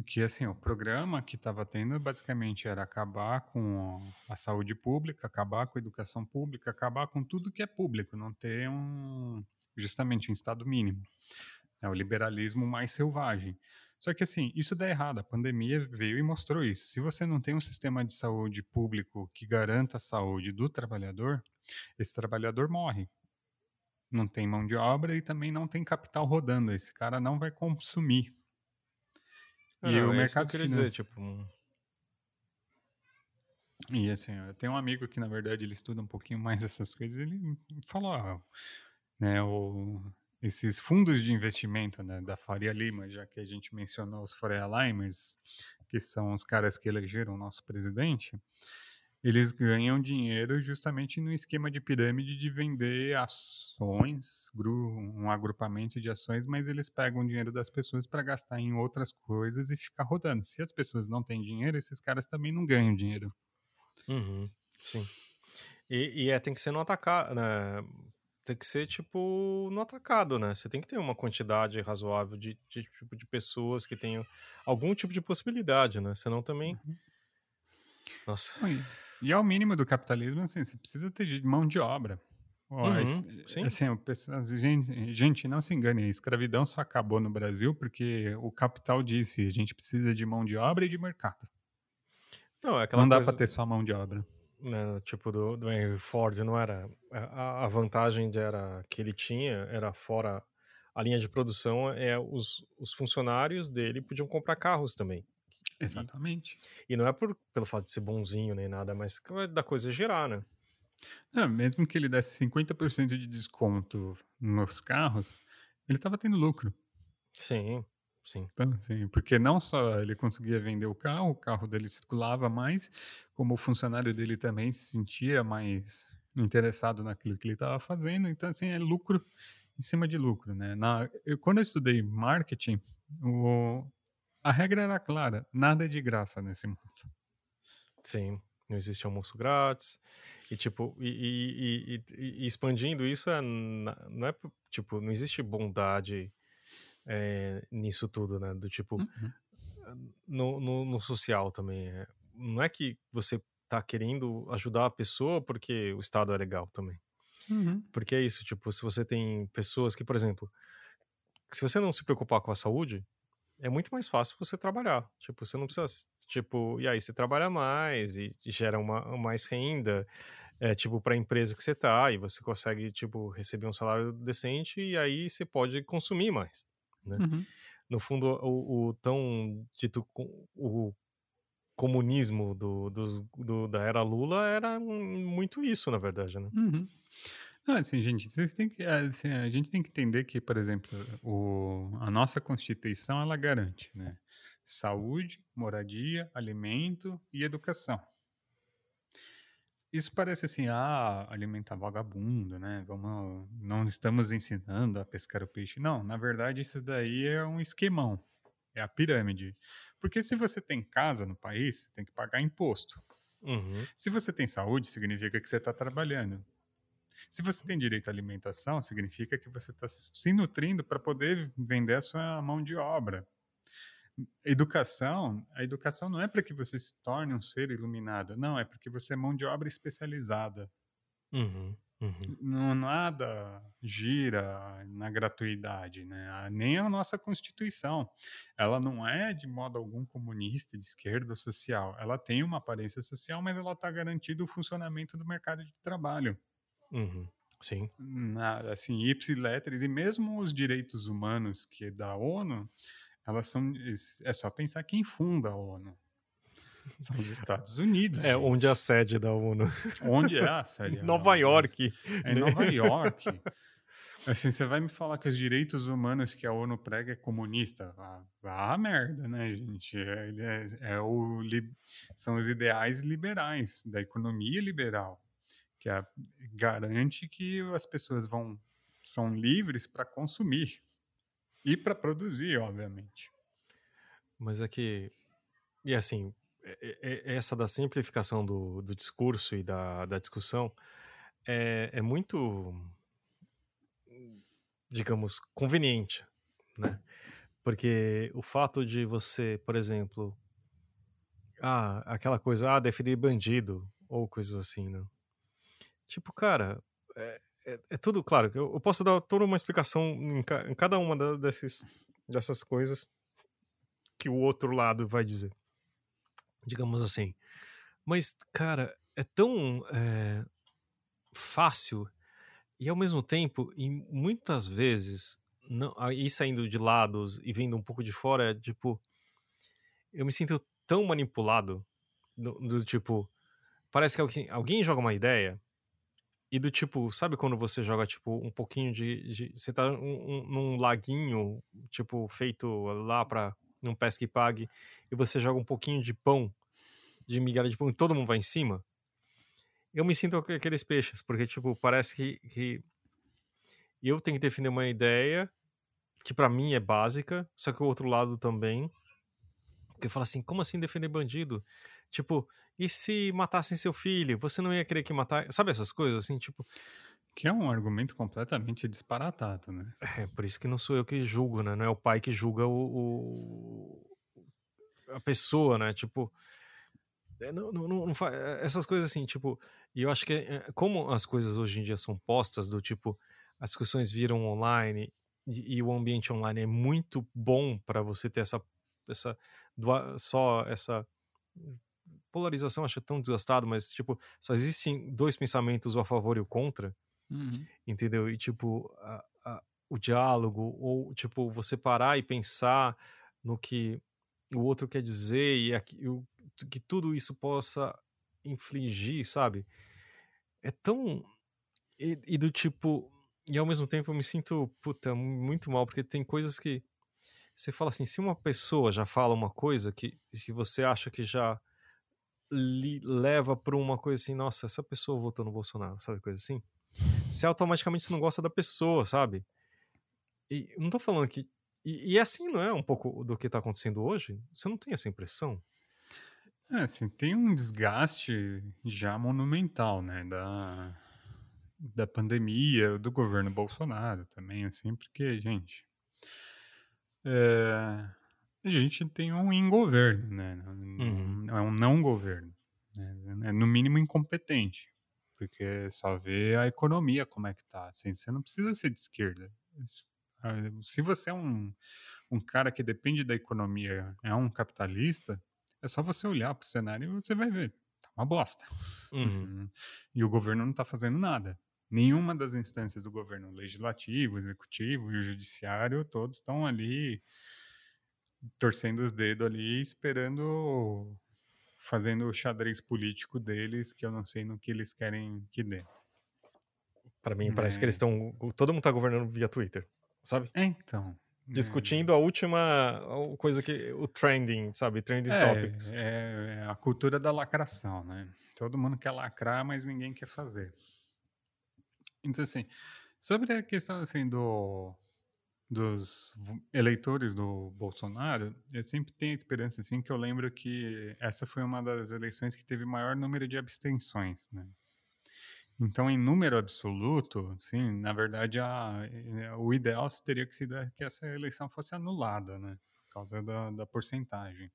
Que assim, o programa que estava tendo basicamente era acabar com a saúde pública, acabar com a educação pública, acabar com tudo que é público, não ter um justamente um estado mínimo. É o liberalismo mais selvagem. Só que assim, isso dá errado. A pandemia veio e mostrou isso. Se você não tem um sistema de saúde público que garanta a saúde do trabalhador, esse trabalhador morre não tem mão de obra e também não tem capital rodando. Esse cara não vai consumir. Ah, e não, o é mercado que eu queria dizer, tipo. E assim, eu tenho um amigo que na verdade ele estuda um pouquinho mais essas coisas. Ele falou, né, o, esses fundos de investimento né, da Faria Lima, já que a gente mencionou os Faria Limers, que são os caras que elegeram o nosso presidente eles ganham dinheiro justamente no esquema de pirâmide de vender ações, um agrupamento de ações, mas eles pegam o dinheiro das pessoas para gastar em outras coisas e ficar rodando. Se as pessoas não têm dinheiro, esses caras também não ganham dinheiro. Uhum, sim. E, e, é, tem que ser no atacado, né? Tem que ser, tipo, no atacado, né? Você tem que ter uma quantidade razoável de, de, tipo, de pessoas que tenham algum tipo de possibilidade, né? Senão também... Uhum. Nossa... Oi. E é o mínimo do capitalismo, assim, você precisa ter mão de obra. Uhum, sim. Assim, gente, gente, não se engane, a escravidão só acabou no Brasil porque o capital disse a gente precisa de mão de obra e de mercado. Não, é não dá para ter só mão de obra. Né, tipo do, do Henry Ford, não era. A, a vantagem era que ele tinha era fora a linha de produção, é os, os funcionários dele podiam comprar carros também. Exatamente. E, e não é por, pelo fato de ser bonzinho nem nada, mas da coisa girar, né? Não, mesmo que ele desse 50% de desconto nos carros, ele estava tendo lucro. Sim, sim. Então, assim, porque não só ele conseguia vender o carro, o carro dele circulava mais, como o funcionário dele também se sentia mais interessado naquilo que ele estava fazendo. Então, assim, é lucro em cima de lucro, né? Na, eu, quando eu estudei marketing, o, a regra era clara: nada é de graça nesse mundo. Sim, não existe almoço grátis. E, tipo, e, e, e, e expandindo isso, é, não é, tipo, não existe bondade é, nisso tudo, né? Do tipo, uhum. no, no, no, social também. É, não é que você tá querendo ajudar a pessoa porque o Estado é legal também. Uhum. Porque é isso, tipo, se você tem pessoas que, por exemplo, se você não se preocupar com a saúde, é muito mais fácil você trabalhar. Tipo, você não precisa, tipo, e aí você trabalha mais e, gera uma, mais renda, é, tipo, para a empresa que você tá, e você consegue, tipo, receber um salário decente e aí você pode consumir mais, né? Uhum. No fundo, o, o tão dito o comunismo do, do, da era Lula era muito isso, na verdade, né? Uhum. Não, assim, gente, vocês têm que, assim, a gente tem que entender que, por exemplo, o, a nossa Constituição, ela garante, né? Saúde, moradia, alimento e educação. Isso parece assim, ah, alimentar vagabundo, né? Vamos, não estamos ensinando a pescar o peixe. Não, na verdade, isso daí é um esquemão. É a pirâmide. Porque se você tem casa no país, tem que pagar imposto. Uhum. Se você tem saúde, significa que você está trabalhando. Se você tem direito à alimentação, significa que você está se nutrindo para poder vender a sua mão de obra. Educação, a educação não é para que você se torne um ser iluminado, não, é porque você é mão de obra especializada. Uhum, uhum. Não, nada gira na gratuidade, né? Nem a nossa Constituição. Ela não é de modo algum comunista, de esquerda ou social. Ela tem uma aparência social, mas ela está garantido o funcionamento do mercado de trabalho. Uhum. Sim. Na, assim, ipsiletris, e mesmo os direitos humanos que é da ONU, elas são. É só pensar quem funda a ONU. São os Estados Unidos. É gente. onde é a sede da ONU. Onde é a sede? Nova York. É em Nova York. Assim, você vai me falar que os direitos humanos que a ONU prega é comunista? Ah, ah merda, né, gente? É, é, é o, são os ideais liberais, da economia liberal que é, garante que as pessoas vão são livres para consumir e para produzir, obviamente. Mas é que e assim é, é, essa da simplificação do, do discurso e da, da discussão é, é muito digamos conveniente, né? Porque o fato de você, por exemplo, ah, aquela coisa, ah, definir bandido ou coisas assim, né? Tipo, cara, é, é, é tudo claro. Eu, eu, posso dar toda uma explicação em, ca, em cada uma da, desses, dessas coisas que o outro lado vai dizer. Digamos assim. Mas, cara, é tão é, fácil e ao mesmo tempo, e muitas vezes, não, aí saindo de lados e vendo um pouco de fora, é tipo, eu me sinto tão manipulado do, do tipo, parece que alguém, alguém joga uma ideia e do tipo, sabe quando você joga, tipo, um pouquinho de. de você tá um, um, num laguinho, tipo, feito lá pra. num pesque pague, e você joga um pouquinho de pão, de migalha de pão, e todo mundo vai em cima? Eu me sinto aqueles peixes, porque, tipo, parece que, que eu tenho que defender uma ideia que para mim é básica, só que o outro lado também. Porque fala assim, como assim defender bandido? Tipo, e se matassem seu filho? Você não ia querer que matar. Sabe essas coisas assim, tipo. Que é um argumento completamente disparatado, né? É, por isso que não sou eu que julgo, né? Não é o pai que julga o, o a pessoa, né? Tipo. É, não, não, não, não é, essas coisas assim, tipo. E eu acho que é, como as coisas hoje em dia são postas, do tipo, as discussões viram online e, e o ambiente online é muito bom para você ter essa, essa só essa polarização acho tão desgastado, mas tipo, só existem dois pensamentos, o a favor e o contra, uhum. entendeu? E tipo, a, a, o diálogo, ou tipo, você parar e pensar no que o outro quer dizer e aqui, o, que tudo isso possa infligir, sabe? É tão. E, e do tipo. e ao mesmo tempo eu me sinto, puta, muito mal, porque tem coisas que você fala assim, se uma pessoa já fala uma coisa que, que você acha que já leva para uma coisa assim, nossa, essa pessoa votou no Bolsonaro, sabe, coisa assim, você automaticamente não gosta da pessoa, sabe? E não tô falando que e, e assim não é um pouco do que tá acontecendo hoje? Você não tem essa impressão? É, assim, tem um desgaste já monumental, né, da, da pandemia, do governo Bolsonaro também, assim, porque, gente, é, a gente tem um ingoverno, né, Uhum. é um não governo, né, é no mínimo incompetente, porque só vê a economia como é que tá, assim, você não precisa ser de esquerda, ah, se você é um, um cara que depende da economia, é um capitalista, é só você olhar para o cenário e você vai ver. Tá uma bosta. Uhum. e o governo não está fazendo nada. Nenhuma das instâncias do governo, legislativo, executivo e o judiciário, todos estão ali torcendo os dedos ali, esperando, fazendo o xadrez político deles, que eu não sei no que eles querem que dê. Para mim, parece que eles É. estão. Todo mundo tá governando via Twitter, sabe? É, então. Discutindo a última coisa que. O trending, sabe? Trending topics. É, é a cultura da lacração, né? Todo mundo quer lacrar, mas ninguém quer fazer. Então, assim, sobre a questão assim, do, dos eleitores do Bolsonaro, eu sempre tenho a esperança assim, que eu lembro que essa foi uma das eleições que teve maior número de abstenções, né? Então, em número absoluto, sim, na verdade, a, eh, o ideal teria que sido que essa eleição fosse anulada, né? Por causa da, da porcentagem.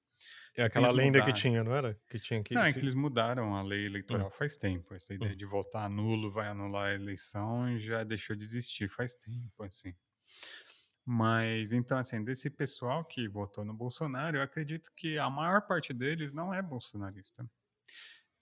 É aquela eles lenda que mudaram. tinha, não era? Que tinha que. Não, é que eles mudaram a lei Hum. eleitoral faz tempo. Essa ideia de votar nulo vai anular a eleição já deixou de existir faz tempo, assim. Mas, então, assim, desse pessoal que votou no Bolsonaro, eu acredito que a maior parte deles não é bolsonarista.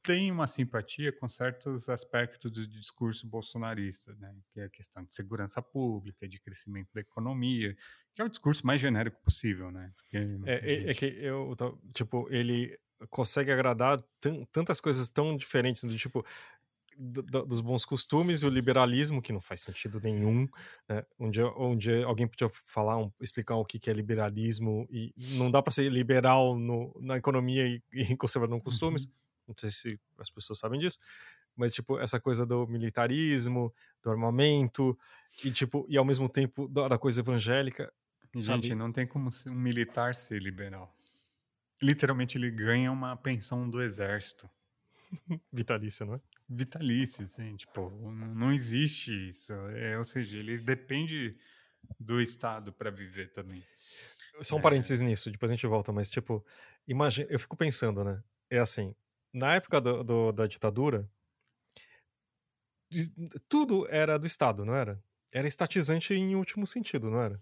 Tem uma simpatia com certos aspectos do discurso bolsonarista, né? Que é a questão de segurança pública, de crescimento da economia, que é o discurso mais genérico possível, né? Porque, É, é- é gente, que eu. Tipo, ele consegue agradar tan- tantas coisas tão diferentes do tipo. Do- do- dos bons costumes e o liberalismo, que não faz sentido nenhum. Né? Dia alguém podia falar, um- explicar o que, que é liberalismo, e não dá para ser liberal no, na economia e, e conservador no costumes. Não sei se as pessoas sabem disso. Mas, tipo, essa coisa do militarismo, do armamento, e, tipo, e ao mesmo tempo da, da coisa evangélica. Gente, sabe? não tem como um militar ser liberal. Literalmente, ele ganha uma pensão do exército. Vitalícia, não é? Vitalícia, assim, tipo, não existe isso. É, ou seja, ele depende do Estado para viver também. Só um parênteses nisso, depois a gente volta, mas tipo, imagina, eu fico pensando, né? É assim, na época do, do- da ditadura, tudo era do Estado, não era? Era estatizante em último sentido, não era?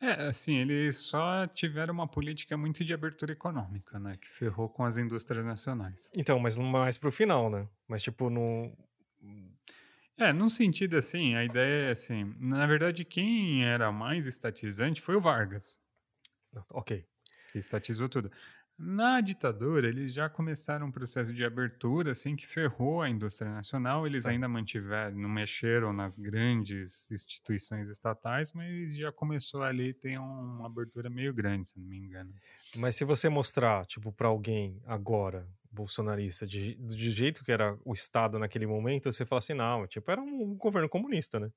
É, assim, eles só tiveram uma política muito de abertura econômica, né? Que ferrou com as indústrias nacionais. Então, mas mais pro final, né? Mas tipo, no. É, num sentido assim, a ideia é assim, na verdade, quem era mais estatizante foi o Vargas. Ok. que estatizou tudo. Na ditadura, eles já começaram um processo de abertura, assim, que ferrou a indústria nacional. Eles ainda mantiveram, não mexeram nas grandes instituições estatais, mas já começou ali, tem um- uma abertura meio grande, se não me engano. Mas se você mostrar, tipo, pra alguém agora, bolsonarista, de, de jeito que era o Estado naquele momento, você fala assim, não, tipo, era um governo comunista, né?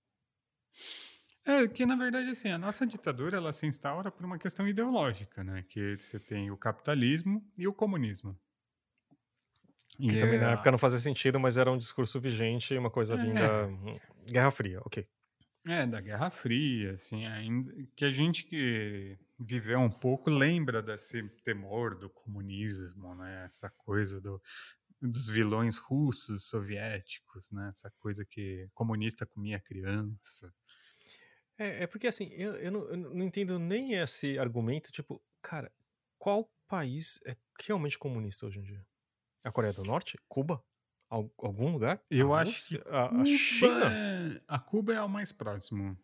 É, que na verdade, assim, a nossa ditadura, ela se instaura por uma questão ideológica, né? Que você tem o capitalismo e o comunismo. Que E também é na época não fazia sentido, mas era um discurso vigente, uma coisa É. vinda. Guerra Fria, ok. É, da Guerra Fria, assim, ainda que a gente que viveu um pouco lembra desse temor do comunismo, né? Essa coisa do, dos vilões russos, soviéticos, né? Essa coisa que comunista comia criança. É, é porque assim, eu, eu, não, eu não entendo nem esse argumento, tipo, cara, qual país é realmente comunista hoje em dia? A Coreia do Norte? Cuba? Al- algum lugar? Eu A acho Rússia? que a, a Cuba China? é- A Cuba é o mais próximo.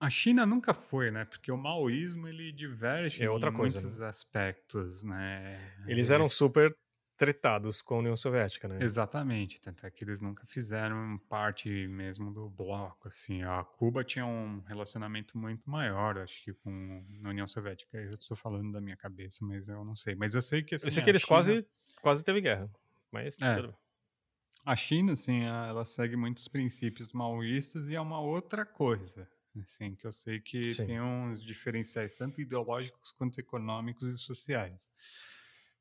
A China nunca foi, né? Porque o maoísmo ele diverge É outra em coisa, muitos aspectos, né? Eles eram super tretados com a União Soviética, né? Exatamente, tanto é que eles nunca fizeram parte mesmo do bloco, assim, a Cuba tinha um relacionamento muito maior, acho que com a União Soviética, eu estou falando da minha cabeça, mas eu não sei, mas eu sei que assim, Eu sei que eles China, quase, quase teve guerra, mas... É. A China, assim, ela segue muitos princípios maoístas e é uma outra coisa, assim, que eu sei que Sim. tem uns diferenciais tanto ideológicos quanto econômicos e sociais.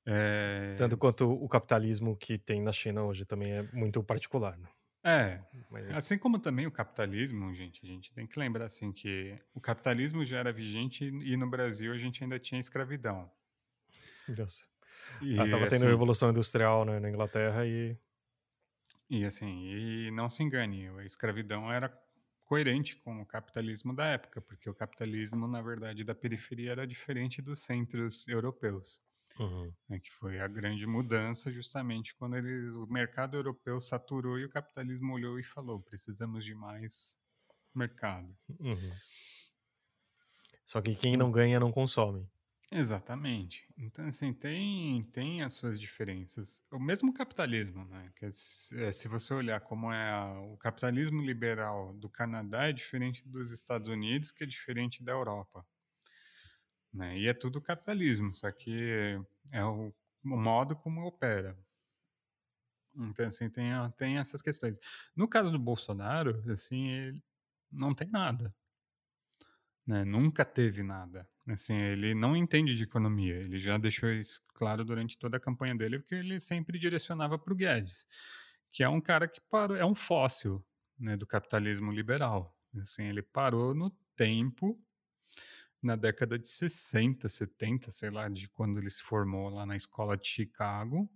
É... Tanto quanto o capitalismo que tem na China hoje também é muito particular, né? É, Mas, assim como também o capitalismo, gente, a gente tem que lembrar assim que o capitalismo já era vigente e no Brasil a gente ainda tinha escravidão. Deus. E, Ah, tava tendo assim, a Revolução Industrial né, na Inglaterra e... e assim, e não se engane, a escravidão era coerente com o capitalismo da época, porque o capitalismo, na verdade, da periferia era diferente dos centros europeus. Uhum. né, que foi a grande mudança justamente quando eles, o mercado europeu saturou e o capitalismo olhou e falou precisamos de mais mercado. Uhum. Só que quem não ganha não consome. Exatamente. Então, assim, tem, tem as suas diferenças. O mesmo capitalismo, né? Que é, se é, se você olhar como é a- o capitalismo liberal do Canadá é diferente dos Estados Unidos, que é diferente da Europa. Né? E é tudo capitalismo, só que é o, o modo como opera. Então, assim, tem, tem essas questões. No caso do Bolsonaro, assim, ele não tem nada. Né? Nunca teve nada. Assim, ele não entende de economia. Ele já deixou isso claro durante toda a campanha dele, porque ele sempre direcionava para o Guedes, que é um cara que parou, é um fóssil né, do capitalismo liberal. Assim, ele parou no tempo, na década de 60, 70, sei lá, de quando ele se formou lá na escola de Chicago,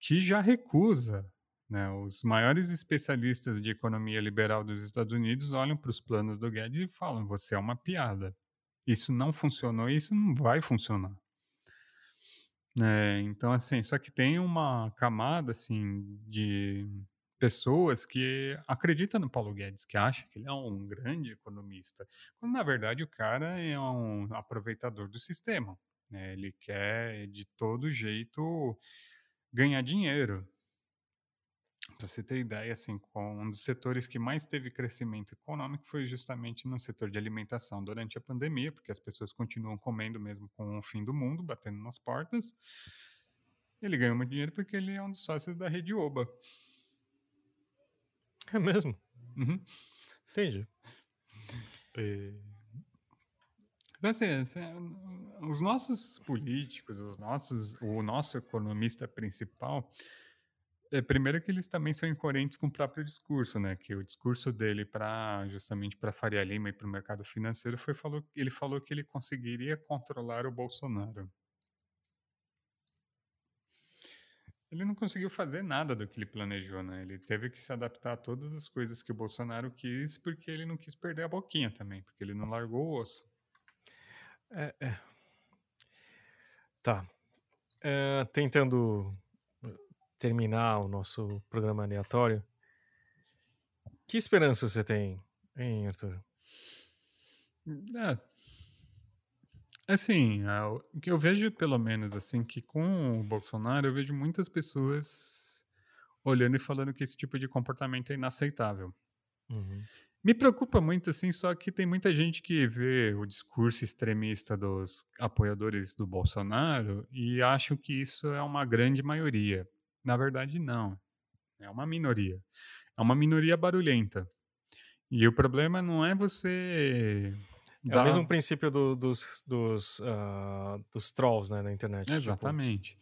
que já recusa. Né, os maiores especialistas de economia liberal dos Estados Unidos olham para os planos do Guedes e falam: você é uma piada. Isso não funcionou e isso não vai funcionar. É, então, assim, só que tem uma camada assim de pessoas que acreditam no Paulo Guedes, que acha que ele é um grande economista, quando na verdade o cara é um aproveitador do sistema. né? Ele quer de todo jeito ganhar dinheiro. Para você ter ideia, assim, um dos setores que mais teve crescimento econômico foi justamente no setor de alimentação durante a pandemia, porque as pessoas continuam comendo mesmo com o fim do mundo, batendo nas portas. Ele ganhou muito dinheiro porque ele é um dos sócios da Rede Oba. É mesmo? Uhum. Entendi. Então, assim, assim, os nossos políticos, os nossos, o nosso economista principal, é, primeiro que eles também são incoerentes com o próprio discurso, né? Que o discurso dele para justamente para Faria Lima e para o mercado financeiro foi falou, ele falou que ele conseguiria controlar o Bolsonaro. Ele não conseguiu fazer nada do que ele planejou, né? Ele teve que se adaptar a todas as coisas que o Bolsonaro quis, porque ele não quis perder a boquinha também, porque ele não largou o osso. É, é. Tá. É, tentando terminar o nosso programa aleatório, que esperança você tem, hein, Arthur? É. Assim, é, o que eu vejo, pelo menos, assim, que com o Bolsonaro, eu vejo muitas pessoas olhando e falando que esse tipo de comportamento é inaceitável. Uhum. Me preocupa muito, assim, só que tem muita gente que vê o discurso extremista dos apoiadores do Bolsonaro e acham que isso é uma grande maioria. Na verdade, não. É uma minoria. É uma minoria barulhenta. E o problema não é você. É o mesmo princípio do- dos, dos, ah, dos trolls né, na internet. tipo, Exatamente.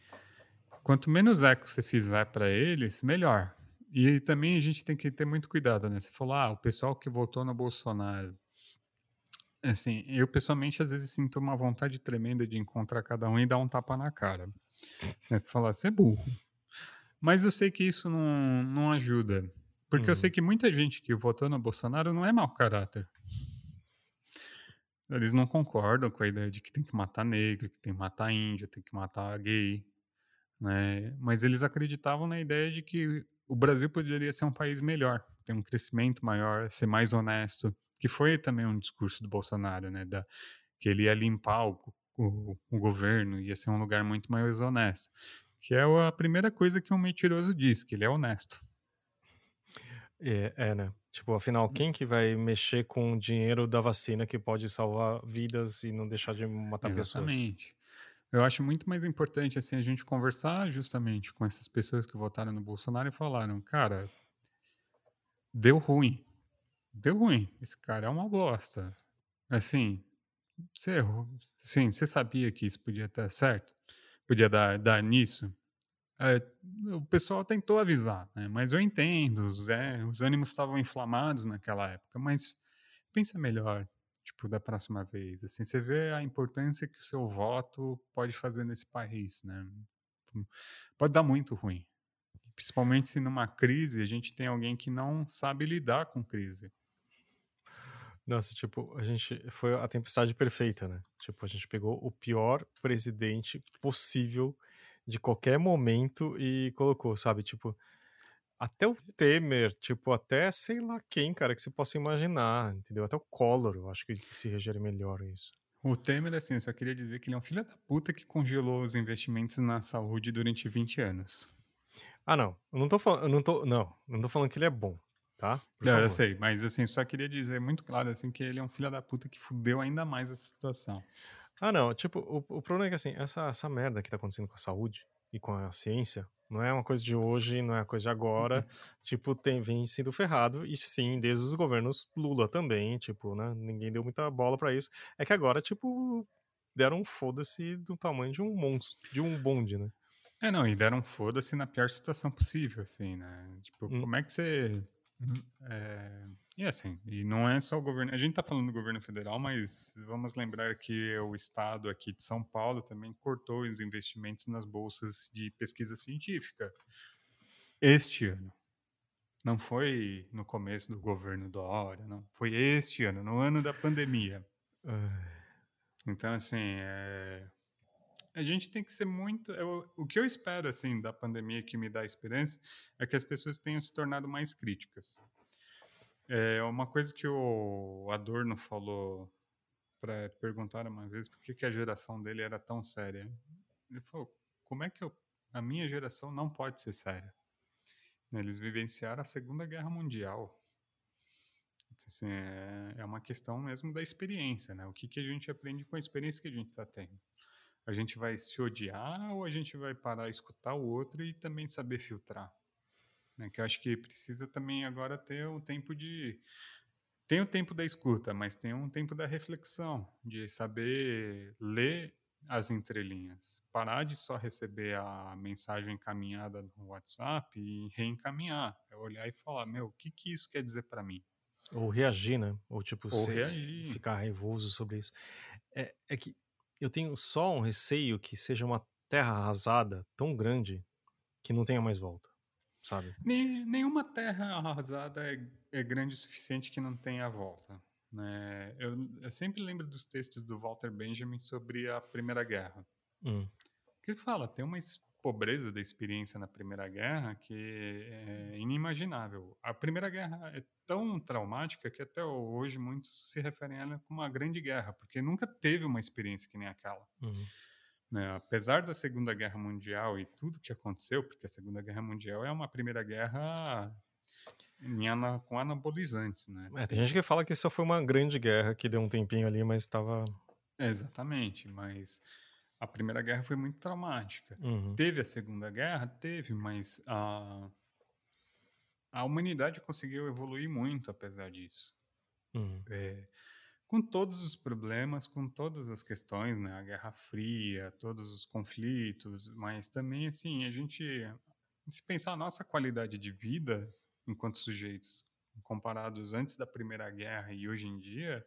Quanto menos eco você fizer para eles, melhor. E também a gente tem que ter muito cuidado, né? Você falou, ah, o pessoal que votou no Bolsonaro. Assim, eu pessoalmente às vezes sinto uma vontade tremenda de encontrar cada um e dar um tapa na cara. É falar, você é burro. Mas eu sei que isso não, não ajuda. Porque eu Uhum. sei que muita gente que votou no Bolsonaro não é mau caráter. Eles não concordam com a ideia de que tem que matar negro, que tem que matar índio, tem que matar gay, né? Mas eles acreditavam na ideia de que o Brasil poderia ser um país melhor, ter um crescimento maior, ser mais honesto, que foi também um discurso do Bolsonaro, né? Da, que ele ia limpar o, o, o governo, ia ser um lugar muito mais honesto. Que é a primeira coisa que um mentiroso diz, que ele é honesto. É, é, né? Tipo, afinal, quem que vai mexer com o dinheiro da vacina que pode salvar vidas e não deixar de matar Exatamente. pessoas? Exatamente. Eu acho muito mais importante assim a gente conversar justamente com essas pessoas que votaram no Bolsonaro e falaram, cara, deu ruim. Deu ruim. Esse cara é uma bosta. Assim, você sim, você sabia que isso podia estar certo? Podia dar, dar nisso? É, o pessoal tentou avisar, né? mas eu entendo, os, é, os ânimos estavam inflamados naquela época, mas pensa melhor, tipo, da próxima vez, assim, você vê a importância que o seu voto pode fazer nesse país, né? Pode dar muito ruim, principalmente se numa crise a gente tem alguém que não sabe lidar com crise. Nossa, tipo, a gente foi a tempestade perfeita, né? Tipo, a gente pegou o pior presidente possível de qualquer momento e colocou, sabe? Tipo, até o Temer, tipo, até sei lá quem, cara, que você possa imaginar, entendeu? Até o Collor, eu acho que se reger melhor isso. O Temer, assim, eu só queria dizer que ele é um filho da puta que congelou os investimentos na saúde durante 20 anos. Ah, não. Eu não tô falando. Eu não tô. Não, não tô falando que ele é bom, tá? Por não, favor. eu sei, mas assim, só queria dizer muito claro assim que ele é um filho da puta que fudeu ainda mais essa situação. Ah, não. Tipo, o, o problema é que assim, essa, essa merda que tá acontecendo com a saúde e com a ciência não é uma coisa de hoje, não é uma coisa de agora. Uhum. tipo, tem, vem sendo ferrado. E sim, desde os governos Lula também, tipo, né? Ninguém deu muita bola para isso. É que agora, tipo, deram um foda-se do tamanho de um monstro, de um bonde, né? É, não, e deram um foda-se na pior situação possível, assim, né? Tipo, hum. como é que você. É, e assim, e não é só o governo. A gente está falando do governo federal, mas vamos lembrar que o estado aqui de São Paulo também cortou os investimentos nas bolsas de pesquisa científica este ano. Não foi no começo do governo do Dória, não. Foi este ano, no ano da pandemia. Então, assim, é... a gente tem que ser muito. Eu, o que eu espero, assim, da pandemia que me dá esperança é que as pessoas tenham se tornado mais críticas. É uma coisa que o Adorno falou para perguntar uma vez por que, que a geração dele era tão séria. Ele falou: como é que eu, a minha geração não pode ser séria? Eles vivenciaram a Segunda Guerra Mundial. Assim, é, é uma questão mesmo da experiência, né? O que, que a gente aprende com a experiência que a gente está tendo? A gente vai se odiar ou a gente vai parar, escutar o outro e também saber filtrar? Né? Que eu acho que precisa também agora ter um tempo de. Tem o tempo da escuta, mas tem um tempo da reflexão, de saber ler as entrelinhas. Parar de só receber a mensagem encaminhada no WhatsApp e reencaminhar. É olhar e falar: meu, o que, que isso quer dizer para mim? Ou reagir, né? Ou tipo, Ou reagir. ficar raivoso sobre isso. É, é que eu tenho só um receio que seja uma terra arrasada tão grande que não tenha mais volta sabe? Nenhuma terra arrasada é, é grande o suficiente que não tenha a volta. Né? Eu, eu, sempre lembro dos textos do Walter Benjamin sobre a Primeira Guerra. Hum. Que ele fala, tem uma pobreza da experiência na Primeira Guerra que é inimaginável. A Primeira Guerra é tão traumática que até hoje muitos se referem a ela como uma grande guerra, porque nunca teve uma experiência que nem aquela. Uhum. Né? Apesar da Segunda Guerra Mundial e tudo que aconteceu, porque a Segunda Guerra Mundial é uma Primeira Guerra ana, com anabolizantes, né? É, tem gente que fala que isso foi uma grande guerra que deu um tempinho ali, mas estava. exatamente, mas a Primeira Guerra foi muito traumática. Uhum. Teve a Segunda Guerra? Teve, mas a, a humanidade conseguiu evoluir muito apesar disso. Uhum. É, com todos os problemas, com todas as questões, né? A Guerra Fria, todos os conflitos, mas também, assim, a gente, se pensar a nossa qualidade de vida enquanto sujeitos, comparados antes da Primeira Guerra e hoje em dia,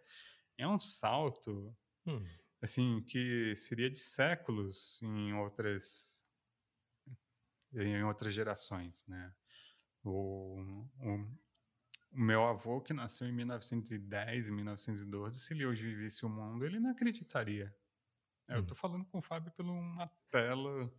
é um salto, hum. assim, que seria de séculos em outras em outras gerações, né? O, o, o meu avô, que nasceu em 1910, 1912, se ele hoje vivesse o mundo, ele não acreditaria. Eu estou falando com o Fábio por uma tela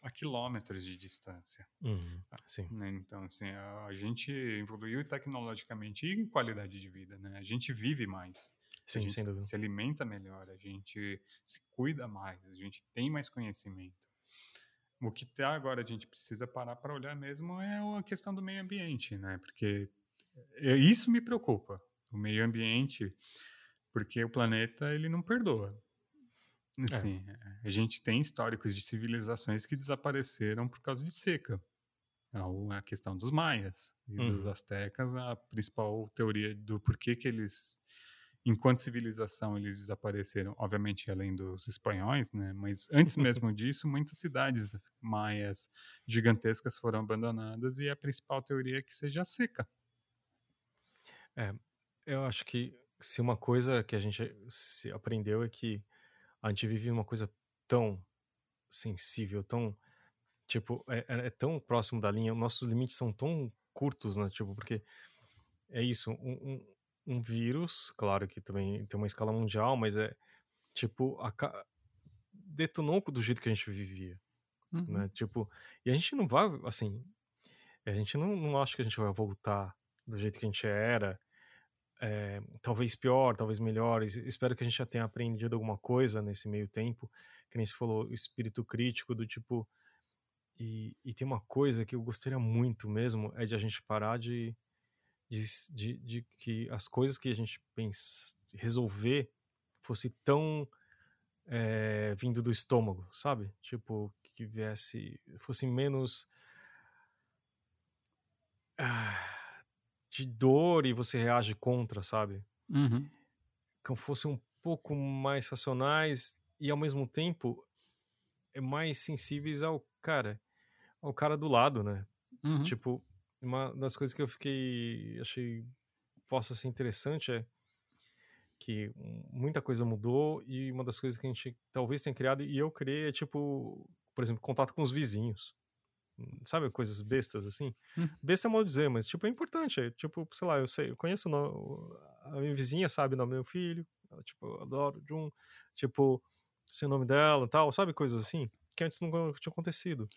a quilômetros de distância. Uhum. Sim. Né? Então, assim, a, gente evoluiu tecnologicamente e em qualidade de vida, né? A gente vive mais. Sim, a gente sem dúvida. se alimenta melhor, a gente se cuida mais, a gente tem mais conhecimento. O que tá agora a gente precisa parar para olhar mesmo é a questão do meio ambiente, né? Porque isso me preocupa, o meio ambiente, porque o planeta ele não perdoa. Assim, é. a gente tem históricos de civilizações que desapareceram por causa de seca. A questão dos maias e uhum. dos astecas, a principal teoria do porquê que eles enquanto civilização eles desapareceram, obviamente além dos espanhóis, né? Mas antes mesmo disso, muitas cidades maias gigantescas foram abandonadas e a principal teoria é que seja a seca. É, eu acho que se uma coisa que a gente se aprendeu é que a gente vive uma coisa tão sensível, tão tipo é, é, é tão próximo da linha, nossos limites são tão curtos, né? Tipo porque é isso, um, um um vírus, claro que também tem uma escala mundial, mas é tipo a, detonou do jeito que a gente vivia, né, uhum. né? Tipo, e a gente não vai assim, a gente não, não acha que a gente vai voltar do jeito que a gente era, é, talvez pior, talvez melhor. Espero que a gente já tenha aprendido alguma coisa nesse meio tempo, que nem se falou, o espírito crítico do tipo. E, e tem uma coisa que eu gostaria muito mesmo é de a gente parar de de, de, de que as coisas que a gente pensa resolver fosse tão é, vindo do estômago, sabe? Tipo, que viesse, fosse menos ah, de dor e você reage contra, sabe? Uhum. Que fossem um pouco mais racionais e ao mesmo tempo é mais sensíveis ao cara, ao cara do lado, né? Uhum. Tipo, uma das coisas que eu fiquei achei possa ser interessante é que muita coisa mudou e uma das coisas que a gente talvez tenha criado e eu criei é tipo, por exemplo, contato com os vizinhos. Sabe, coisas bestas assim? Hum. Besta é mal dizer, mas tipo, é importante. É, tipo, sei lá, eu sei, eu conheço no, a minha vizinha, sabe o nome do meu filho, ela, tipo, eu adoro de um, tipo, sei o nome dela tal, sabe, coisas assim, que antes não tinha acontecido.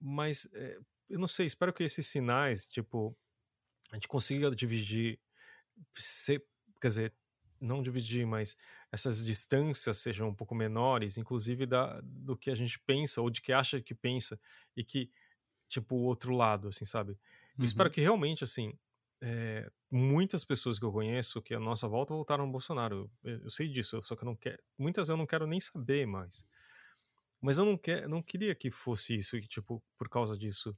Mas é, eu não sei, espero que esses sinais, tipo, a gente consiga dividir, ser, quer dizer, não dividir, mas essas distâncias sejam um pouco menores, inclusive da, do que a gente pensa ou de que acha que pensa e que, tipo, o outro lado, assim, sabe? Uhum. espero que realmente, assim, é, muitas pessoas que eu conheço que a nossa volta voltaram ao Bolsonaro. Eu, eu sei disso, só que eu não quero. Muitas eu não quero nem saber mais. Mas eu não, quer, não queria que fosse isso, e que, tipo, por causa disso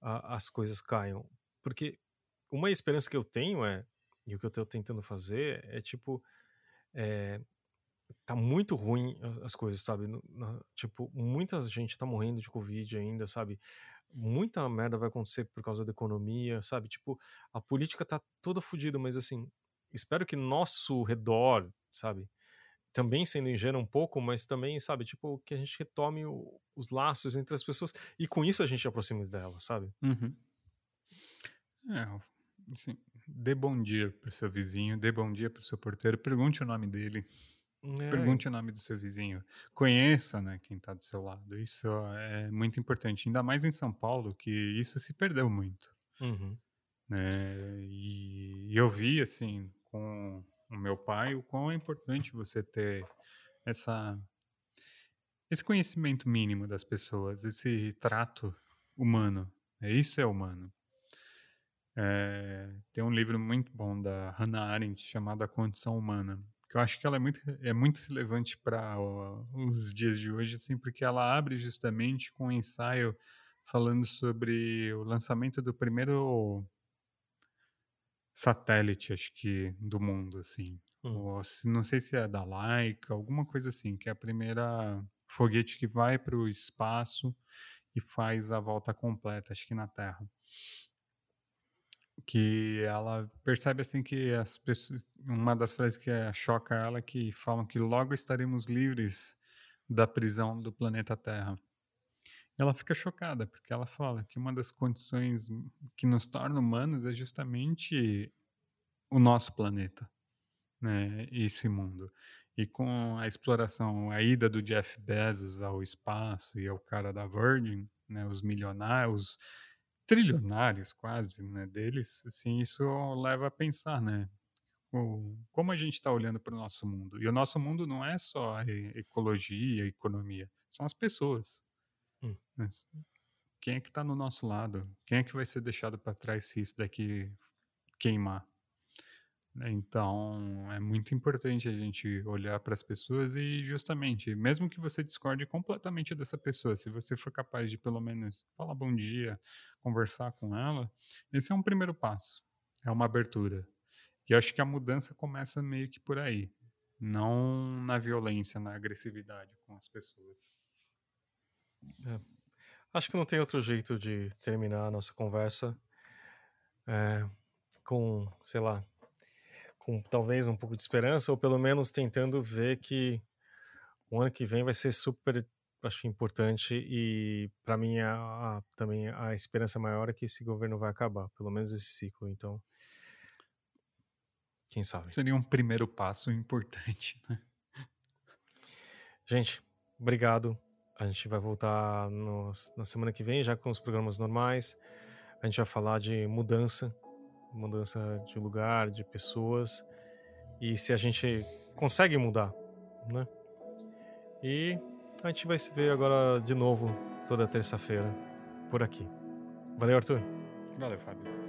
a, as coisas caiam. Porque uma esperança que eu tenho é, e o que eu estou tentando fazer é tipo, é, tá muito ruim as, coisas, sabe? tipo, muita gente tá morrendo de Covid ainda, sabe? Muita merda vai acontecer por causa da economia, sabe? Tipo, a política tá toda fodida, mas assim, espero que nosso redor, sabe? Também sendo ingênuo um pouco, mas também, sabe, tipo, que a gente retome o, os laços entre as pessoas e com isso a gente aproxima delas, sabe? Uhum. É, assim, dê bom dia pro seu vizinho, dê bom dia pro seu porteiro, pergunte o nome dele. É. Pergunte o nome do seu vizinho. Conheça, né, quem está do seu lado. Isso é muito importante. Ainda mais em São Paulo, que isso se perdeu muito. Uhum. É, e eu vi, assim, com o meu pai, o quão é importante você ter essa esse conhecimento mínimo das pessoas, esse trato humano. É, isso é humano. É, tem um livro muito bom da Hannah Arendt chamado A Condição Humana, eu acho que ela é muito, é muito relevante para os dias de hoje, assim, porque ela abre justamente com um ensaio falando sobre o lançamento do primeiro satélite, acho que, do mundo, assim. Hum. Ou, não sei se é da Laika, alguma coisa assim, que é a primeira foguete que vai para o espaço e faz a volta completa, acho que na Terra. Que ela percebe assim que as pessoas, uma das frases que choca ela é que falam que logo estaremos livres da prisão do planeta Terra. Ela fica chocada porque ela fala que uma das condições que nos torna humanos é justamente o nosso planeta, né, esse mundo. E com a exploração, a ida do Jeff Bezos ao espaço e ao cara da Virgin, né, os milionários, trilionários quase, né, deles, assim, isso leva a pensar, né, o, como a gente está olhando para o nosso mundo. E o nosso mundo não é só a ecologia, a economia, são as pessoas. Hum. Mas quem é que está no nosso lado? Quem é que vai ser deixado para trás se isso daqui queimar? Então, é muito importante a gente olhar para as pessoas e, justamente, mesmo que você discorde completamente dessa pessoa, se você for capaz de pelo menos falar bom dia, conversar com ela, esse é um primeiro passo, é uma abertura. E acho que a mudança começa meio que por aí, não na violência, na agressividade com as pessoas. É. Acho que não tem outro jeito de terminar a nossa conversa é, com, sei lá, com talvez um pouco de esperança, ou pelo menos tentando ver que o ano que vem vai ser super acho importante e para mim a, a, também a esperança maior é que esse governo vai acabar, pelo menos esse ciclo. Então, quem sabe? Seria um primeiro passo importante, né? Gente, obrigado. A gente vai voltar no, na semana que vem já com os programas normais. A gente vai falar de mudança mudança de lugar, de pessoas e se a gente consegue mudar, né? E a gente vai se ver agora de novo toda terça-feira por aqui. Valeu, Arthur. Valeu, Fábio.